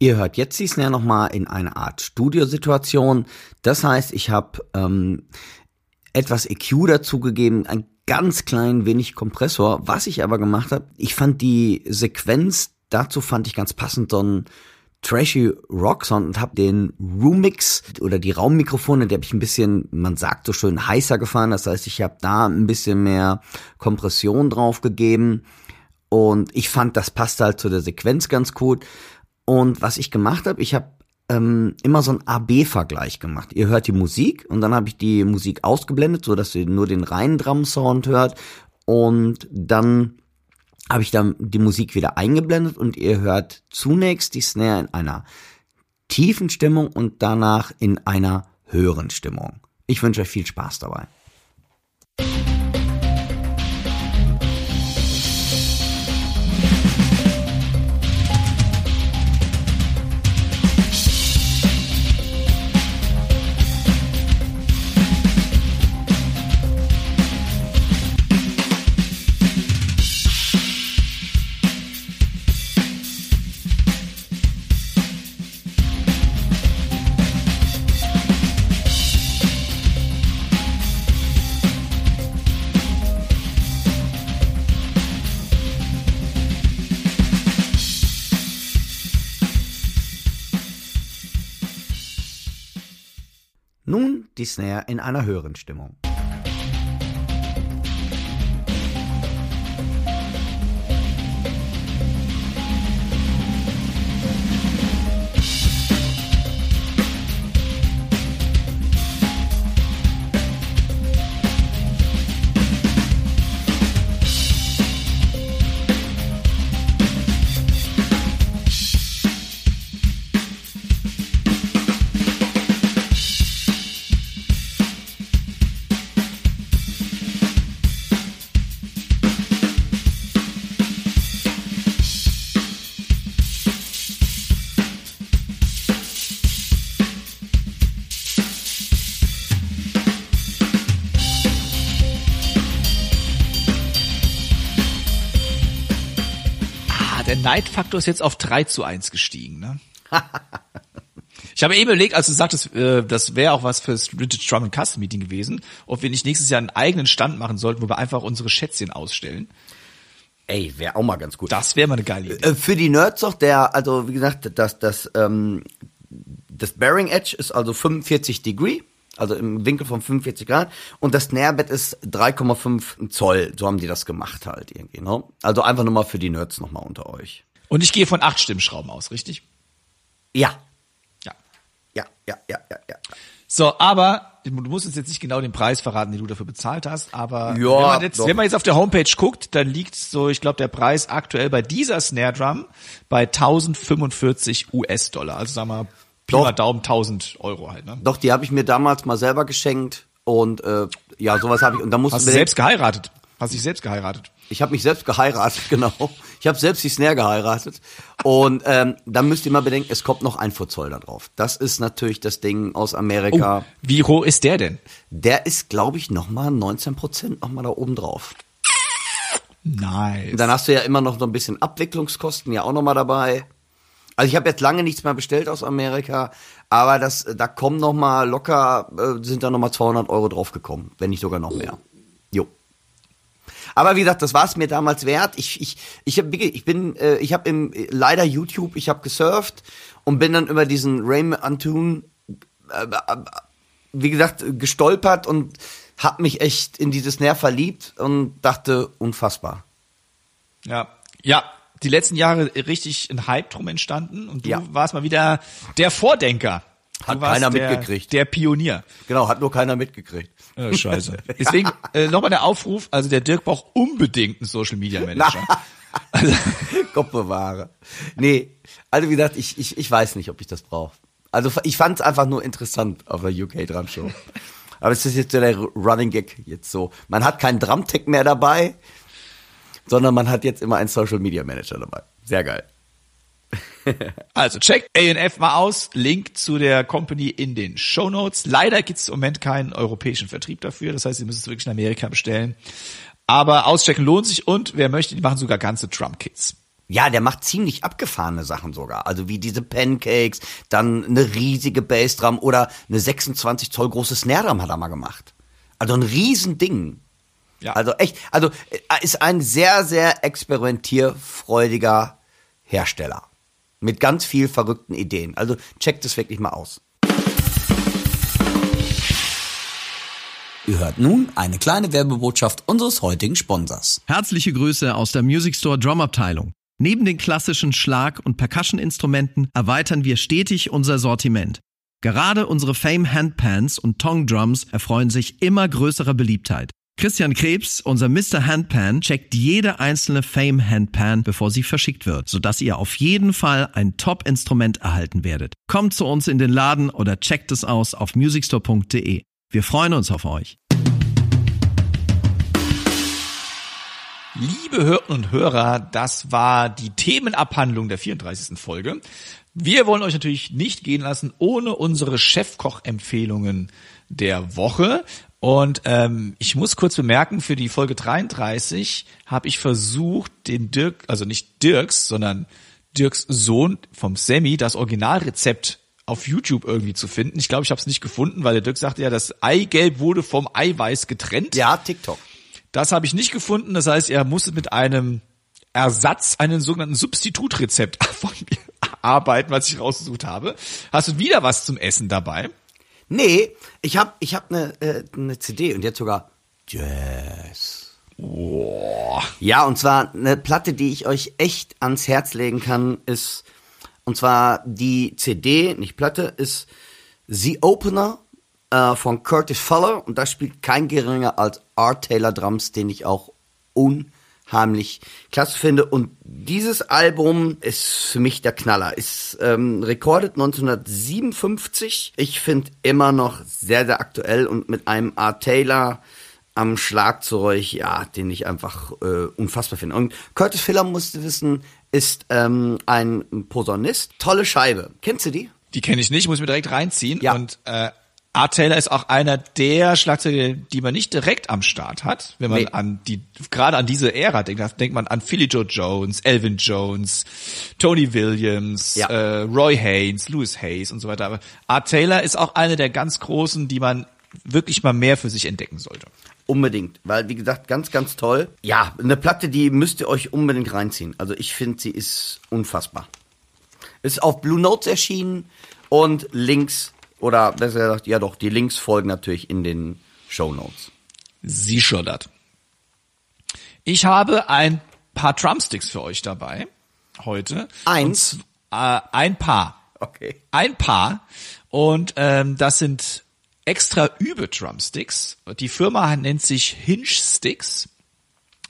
Ihr hört jetzt die Snare nochmal in einer Art Studiosituation. Das heißt, ich habe ähm, etwas EQ dazugegeben, ein ganz klein wenig Kompressor. Was ich aber gemacht habe, ich fand die Sequenz, dazu fand ich ganz passend so ein trashy Rock Sound und habe den Roomix oder die Raummikrofone, die habe ich ein bisschen, man sagt so schön, heißer gefahren. Das heißt, ich habe da ein bisschen mehr Kompression drauf gegeben und ich fand, das passt halt zu der Sequenz ganz gut. Und was ich gemacht habe, ich habe ähm, immer so einen AB-Vergleich gemacht. Ihr hört die Musik und dann habe ich die Musik ausgeblendet, so dass ihr nur den reinen Drum-Sound hört. Und dann habe ich dann die Musik wieder eingeblendet und ihr hört zunächst die Snare in einer tiefen Stimmung und danach in einer höheren Stimmung. Ich wünsche euch viel Spaß dabei. Snare in einer höheren Stimmung. Neidfaktor ist jetzt auf 3 zu 1 gestiegen, ne? Ich habe eben überlegt, als du sagtest, äh, das wäre auch was fürs Vintage Drum and Custom Meeting gewesen, ob wir nicht nächstes Jahr einen eigenen Stand machen sollten, wo wir einfach unsere Schätzchen ausstellen. Ey, wäre auch mal ganz gut. Das wäre mal eine geile Idee. Äh, Für die Nerds doch, der, also wie gesagt, das, das, ähm, das Bearing Edge ist also 45 Degree, also im Winkel von 45 Grad, und das Snare-Bett ist 3,5 Zoll, so haben die das gemacht halt irgendwie, ne? Also einfach nur mal für die Nerds nochmal unter euch. Und ich gehe von acht Stimmschrauben aus, richtig? Ja, Ja. ja, ja, ja, ja, ja. So, aber du musst uns jetzt nicht genau den Preis verraten, den du dafür bezahlt hast, aber Ja, wenn, man jetzt, wenn man jetzt auf der Homepage guckt, dann liegt so, ich glaube, der Preis aktuell bei dieser Snare Drum bei 1045 US-Dollar. Also sagen wir, Pi mal Daumen 1000 Euro halt. Ne? Doch, die habe ich mir damals mal selber geschenkt und äh, ja, sowas habe ich. Und da musst Hast du selbst geheiratet? Hast dich selbst geheiratet? Ich habe mich selbst geheiratet, genau. Ich habe selbst die Snare geheiratet. Und ähm, dann müsst ihr mal bedenken, es kommt noch ein Zoll da drauf. Das ist natürlich das Ding aus Amerika. Oh, wie hoch ist der denn? Der ist, glaube ich, nochmal 19 Prozent nochmal da oben drauf. Nice. Dann hast du ja immer noch so ein bisschen Abwicklungskosten ja auch nochmal dabei. Also ich habe jetzt lange nichts mehr bestellt aus Amerika, aber das, da kommen noch mal locker, äh, sind da noch mal 200 Euro draufgekommen, wenn nicht sogar noch mehr. Aber wie gesagt, das war es mir damals wert. Ich ich ich hab, ich bin äh, ich habe im leider YouTube, ich habe gesurft und bin dann über diesen Raymond Antun äh, äh, wie gesagt gestolpert und hab mich echt in dieses Snare verliebt und dachte unfassbar. Ja. Ja. Die letzten Jahre richtig ein Hype drum entstanden und du Ja. warst mal wieder der Vordenker. Hat keiner der, mitgekriegt. Der Pionier. Genau, hat nur keiner mitgekriegt. Oh, scheiße. Deswegen äh, nochmal der Aufruf, also der Dirk braucht unbedingt einen Social Media Manager. Gott bewahre. Nee, also wie gesagt, ich, ich, ich weiß nicht, ob ich das brauche. Also ich fand es einfach nur interessant auf der UK Drum Show. Aber es ist jetzt so der Running Gag jetzt so. Man hat keinen Drum-Tech mehr dabei, sondern man hat jetzt immer einen Social Media Manager dabei. Sehr geil. Also checkt ANF mal aus. Link zu der Company in den Show Notes. Leider gibt es im Moment keinen europäischen Vertrieb dafür. Das heißt, ihr müsst es wirklich in Amerika bestellen. Aber auschecken lohnt sich und wer möchte, die machen sogar ganze Drum-Kits. Ja, der macht ziemlich abgefahrene Sachen sogar. Also wie diese Pancakes, dann eine riesige Bassdrum oder eine 26 Zoll große Snare Drum hat er mal gemacht. Also ein Riesending. Ja. Also echt, also äh, ist ein sehr, sehr experimentierfreudiger Hersteller. Mit ganz viel verrückten Ideen. Also checkt es wirklich mal aus. Ihr hört nun eine kleine Werbebotschaft unseres heutigen Sponsors. Herzliche Grüße aus der Music Store Drum Abteilung. Neben den klassischen Schlag- und Percussion-Instrumenten erweitern wir stetig unser Sortiment. Gerade unsere Fame Handpans und Tong Drums erfreuen sich immer größerer Beliebtheit. Christian Krebs, unser Mr. Handpan, checkt jede einzelne Fame Handpan, bevor sie verschickt wird, sodass ihr auf jeden Fall ein Top-Instrument erhalten werdet. Kommt zu uns in den Laden oder checkt es aus auf musicstore.de. Wir freuen uns auf euch. Liebe Hörerinnen und Hörer, das war die Themenabhandlung der 34. Folge. Wir wollen euch natürlich nicht gehen lassen ohne unsere Chefkoch-Empfehlungen der Woche. Und ähm, ich muss kurz bemerken, für die Folge 33 habe ich versucht, den Dirk, also nicht Dirks, sondern Dirks Sohn vom Sammy, das Originalrezept auf YouTube irgendwie zu finden. Ich glaube, ich habe es nicht gefunden, weil der Dirk sagte ja, das Eigelb wurde vom Eiweiß getrennt. Ja, TikTok. Das habe ich nicht gefunden. Das heißt, er musste mit einem Ersatz, einen sogenannten Substitutrezept von mir arbeiten, was ich rausgesucht habe. Hast du wieder was zum Essen dabei? Nee, ich hab, ich hab eine äh, ne CD und jetzt sogar Jazz. Ja, und zwar eine Platte, die ich euch echt ans Herz legen kann, ist, und zwar die CD, nicht Platte, ist The Opener äh, von Curtis Fuller und da spielt kein geringer als Art Taylor Drums, den ich auch unheimlich klasse finde. Und dieses Album ist für mich der Knaller. Ist ähm, recorded 1957. Ich finde immer noch sehr, sehr aktuell und mit einem Art Taylor am Schlagzeug, ja, den ich einfach äh, unfassbar finde. Und Curtis Fuller musste wissen, ist ähm, ein Posaunist. Tolle Scheibe. Kennst du die? Die kenne ich nicht, muss ich mir direkt reinziehen. Ja. Und äh, Art Taylor ist auch einer der Schlagzeuger, die man nicht direkt am Start hat, wenn man Nee. an die gerade an diese Ära denkt. Da denkt man an Philly Joe Jones, Elvin Jones, Tony Williams, Ja. äh, Roy Haynes, Louis Hayes und so weiter. Aber Art Taylor ist auch einer der ganz großen, die man wirklich mal mehr für sich entdecken sollte. Unbedingt, weil wie gesagt, ganz, ganz toll. Ja, eine Platte, die müsst ihr euch unbedingt reinziehen. Also ich finde, sie ist unfassbar. Ist auf Blue Notes erschienen und Links, oder besser gesagt, ja doch, die Links folgen natürlich in den Show Notes. Sie schoddert. Ich habe ein paar Drumsticks für euch dabei heute. Eins? Und, äh, ein paar. Okay. Ein paar. Und ähm, das sind extra Übe-Drumsticks. Die Firma nennt sich Hinge Sticks.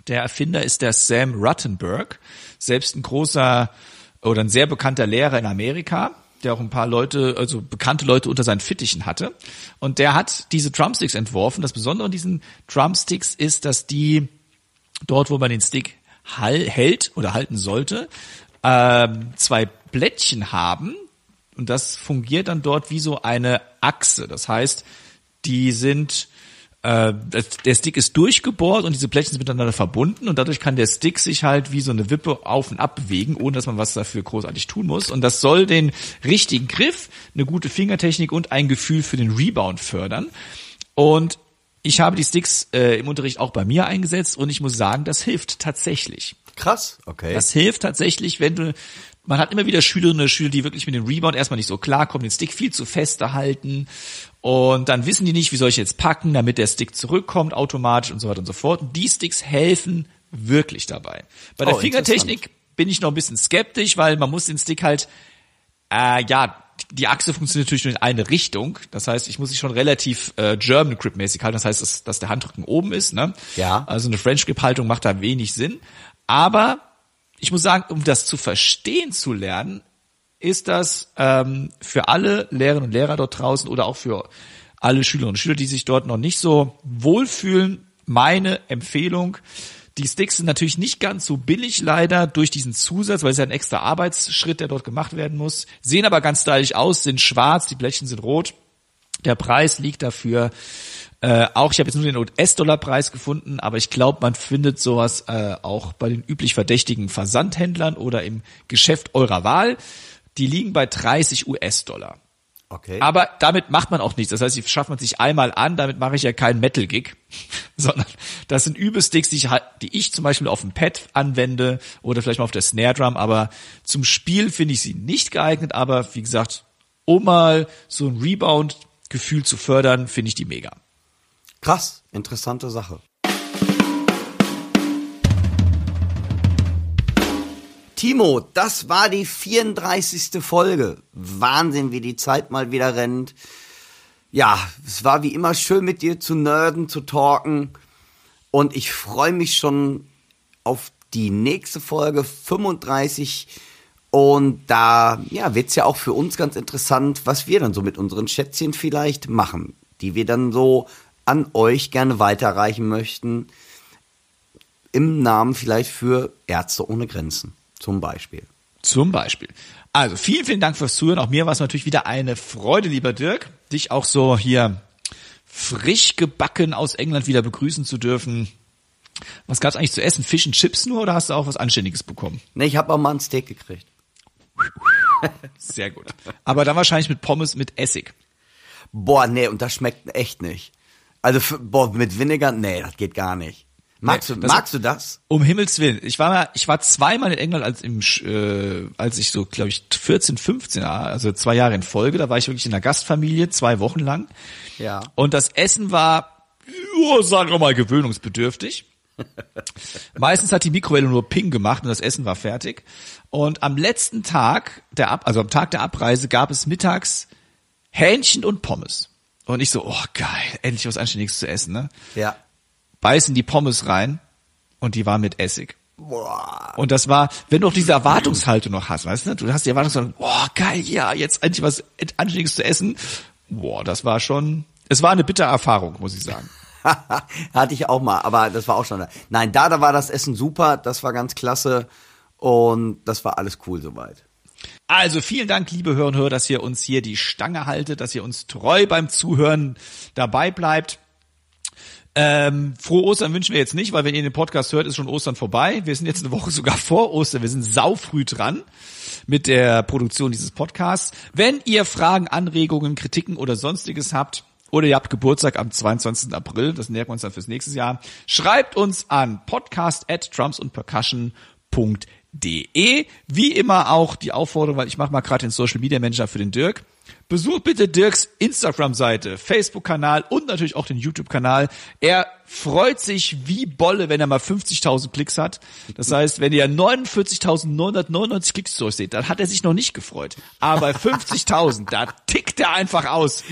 Der Erfinder ist der Sam Ruttenberg, selbst ein großer oder ein sehr bekannter Lehrer in Amerika, der auch ein paar Leute, also bekannte Leute unter seinen Fittichen hatte. Und der hat diese Drumsticks entworfen. Das Besondere an diesen Drumsticks ist, dass die dort, wo man den Stick hält oder halten sollte, ähm, zwei Blättchen haben und das fungiert dann dort wie so eine Achse. Das heißt, die sind äh, der Stick ist durchgebohrt und diese Blättchen sind miteinander verbunden und dadurch kann der Stick sich halt wie so eine Wippe auf und ab bewegen, ohne dass man was dafür großartig tun muss. Und das soll den richtigen Griff, eine gute Fingertechnik und ein Gefühl für den Rebound fördern. Und ich habe die Sticks äh, im Unterricht auch bei mir eingesetzt und ich muss sagen, das hilft tatsächlich. Krass, okay. Das hilft tatsächlich, wenn du, man hat immer wieder Schülerinnen und Schüler, die wirklich mit dem Rebound erstmal nicht so klarkommen, den Stick viel zu feste halten und dann wissen die nicht, wie soll ich jetzt packen, damit der Stick zurückkommt automatisch und so weiter und so fort. Und die Sticks helfen wirklich dabei. Bei der Oh, Fingertechnik bin ich noch ein bisschen skeptisch, weil man muss den Stick halt, äh, ja, die Achse funktioniert natürlich nur in eine Richtung. Das heißt, ich muss sie schon relativ äh, German Grip mäßig halten. Das heißt, dass, dass der Handrücken oben ist. Ne? Ja. Also eine French Grip Haltung macht da wenig Sinn. Aber ich muss sagen, um das zu verstehen zu lernen, ist das ähm, für alle Lehrerinnen und Lehrer dort draußen oder auch für alle Schülerinnen und Schüler, die sich dort noch nicht so wohlfühlen, meine Empfehlung. Die Sticks sind natürlich nicht ganz so billig leider durch diesen Zusatz, weil es ja ein extra Arbeitsschritt, der dort gemacht werden muss. Sehen aber ganz stylisch aus, sind schwarz, die Blättchen sind rot. Der Preis liegt dafür äh, auch, ich habe jetzt nur den US-Dollar-Preis gefunden, aber ich glaube, man findet sowas äh, auch bei den üblich verdächtigen Versandhändlern oder im Geschäft eurer Wahl. Die liegen bei 30 US-Dollar. Okay. Aber damit macht man auch nichts. Das heißt, die schafft man sich einmal an, damit mache ich ja keinen Metal-Gig, sondern das sind Übesticks, die ich, halt- die ich zum Beispiel auf dem Pad anwende oder vielleicht mal auf der Snare Drum, aber zum Spiel finde ich sie nicht geeignet, aber wie gesagt, um mal so ein Rebound-Gefühl zu fördern, finde ich die mega. Krass, interessante Sache. Timo, das war die 34. Folge. Wahnsinn, wie die Zeit mal wieder rennt. Ja, es war wie immer schön mit dir zu nerden, zu talken. Und ich freue mich schon auf die nächste Folge 35. Und da ja, wird's ja auch für uns ganz interessant, was wir dann so mit unseren Schätzchen vielleicht machen, die wir dann so an euch gerne weiterreichen möchten. Im Namen vielleicht für Ärzte ohne Grenzen, zum Beispiel. Zum Beispiel. Also vielen, vielen Dank fürs Zuhören. Auch mir war es natürlich wieder eine Freude, lieber Dirk, dich auch so hier frisch gebacken aus England wieder begrüßen zu dürfen. Was gab's eigentlich zu essen? Fish and Chips nur oder hast du auch was Anständiges bekommen? Ne, ich habe auch mal ein Steak gekriegt. Sehr gut. Aber dann wahrscheinlich mit Pommes mit Essig. Boah, nee, und das schmeckt echt nicht. Also, für, boah, mit Vinegar, nee, das geht gar nicht. Magst, du, das- magst du das? Um Himmels Willen. Ich war mal, ich war zweimal in England als im, äh, als ich so, glaube ich, 14, 15, war, also zwei Jahre in Folge. Da war ich wirklich in einer Gastfamilie, zwei Wochen lang. Ja. Und das Essen war, ja, sagen wir mal, gewöhnungsbedürftig. Meistens hat die Mikrowelle nur Ping gemacht und das Essen war fertig. Und am letzten Tag der Ab also am Tag der Abreise gab es mittags Hähnchen und Pommes. Und ich so, oh geil, endlich was Anständiges zu essen, ne? Ja. Beißen die Pommes rein und die war mit Essig. Boah. Und das war, wenn du auch diese Erwartungshaltung noch hast, weißt du, du hast die Erwartungshaltung, boah, geil, ja, jetzt endlich was Anständiges zu essen. Boah, das war schon, es war eine bittere Erfahrung, muss ich sagen. Hatte ich auch mal, aber das war auch schon. Nein, da, da war das Essen super, das war ganz klasse und das war alles cool soweit. Also vielen Dank, liebe Hörer und Hörer, dass ihr uns hier die Stange haltet, dass ihr uns treu beim Zuhören dabei bleibt. Ähm, frohe Ostern wünschen wir jetzt nicht, weil wenn ihr den Podcast hört, ist schon Ostern vorbei. Wir sind jetzt eine Woche sogar vor Ostern. Wir sind saufrüh dran mit der Produktion dieses Podcasts. Wenn ihr Fragen, Anregungen, Kritiken oder sonstiges habt, oder ihr habt Geburtstag am 22. April, das nähern wir uns dann fürs nächste Jahr, schreibt uns an podcast at drumsundpercussion.de. Wie immer auch die Aufforderung, weil ich mache mal gerade den Social Media Manager für den Dirk. Besucht bitte Dirks Instagram-Seite, Facebook-Kanal und natürlich auch den YouTube-Kanal. Er freut sich wie Bolle, wenn er mal 50.000 Klicks hat. Das heißt, wenn ihr 49.999 Klicks zu euch seht, dann hat er sich noch nicht gefreut. Aber bei 50.000, da tickt er einfach aus.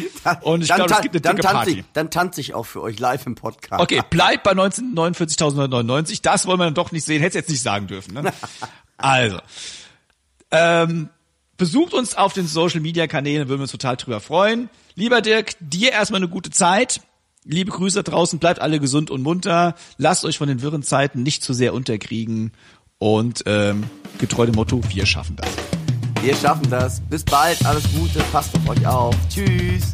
Und ich glaube, es gibt eine dann dicke Party. ich, dann tanze ich auch für euch live im Podcast. Okay, bleibt bei 49.999. Das wollen wir dann doch nicht sehen. Hätte jetzt nicht sagen dürfen. Ne? Also, ähm, besucht uns auf den Social Media Kanälen, würden wir uns total drüber freuen. Lieber Dirk, dir erstmal eine gute Zeit. Liebe Grüße draußen, bleibt alle gesund und munter. Lasst euch von den wirren Zeiten nicht zu sehr unterkriegen. Und ähm, getreu dem Motto, wir schaffen das. Wir schaffen das. Bis bald, alles Gute, passt auf euch auf. Tschüss.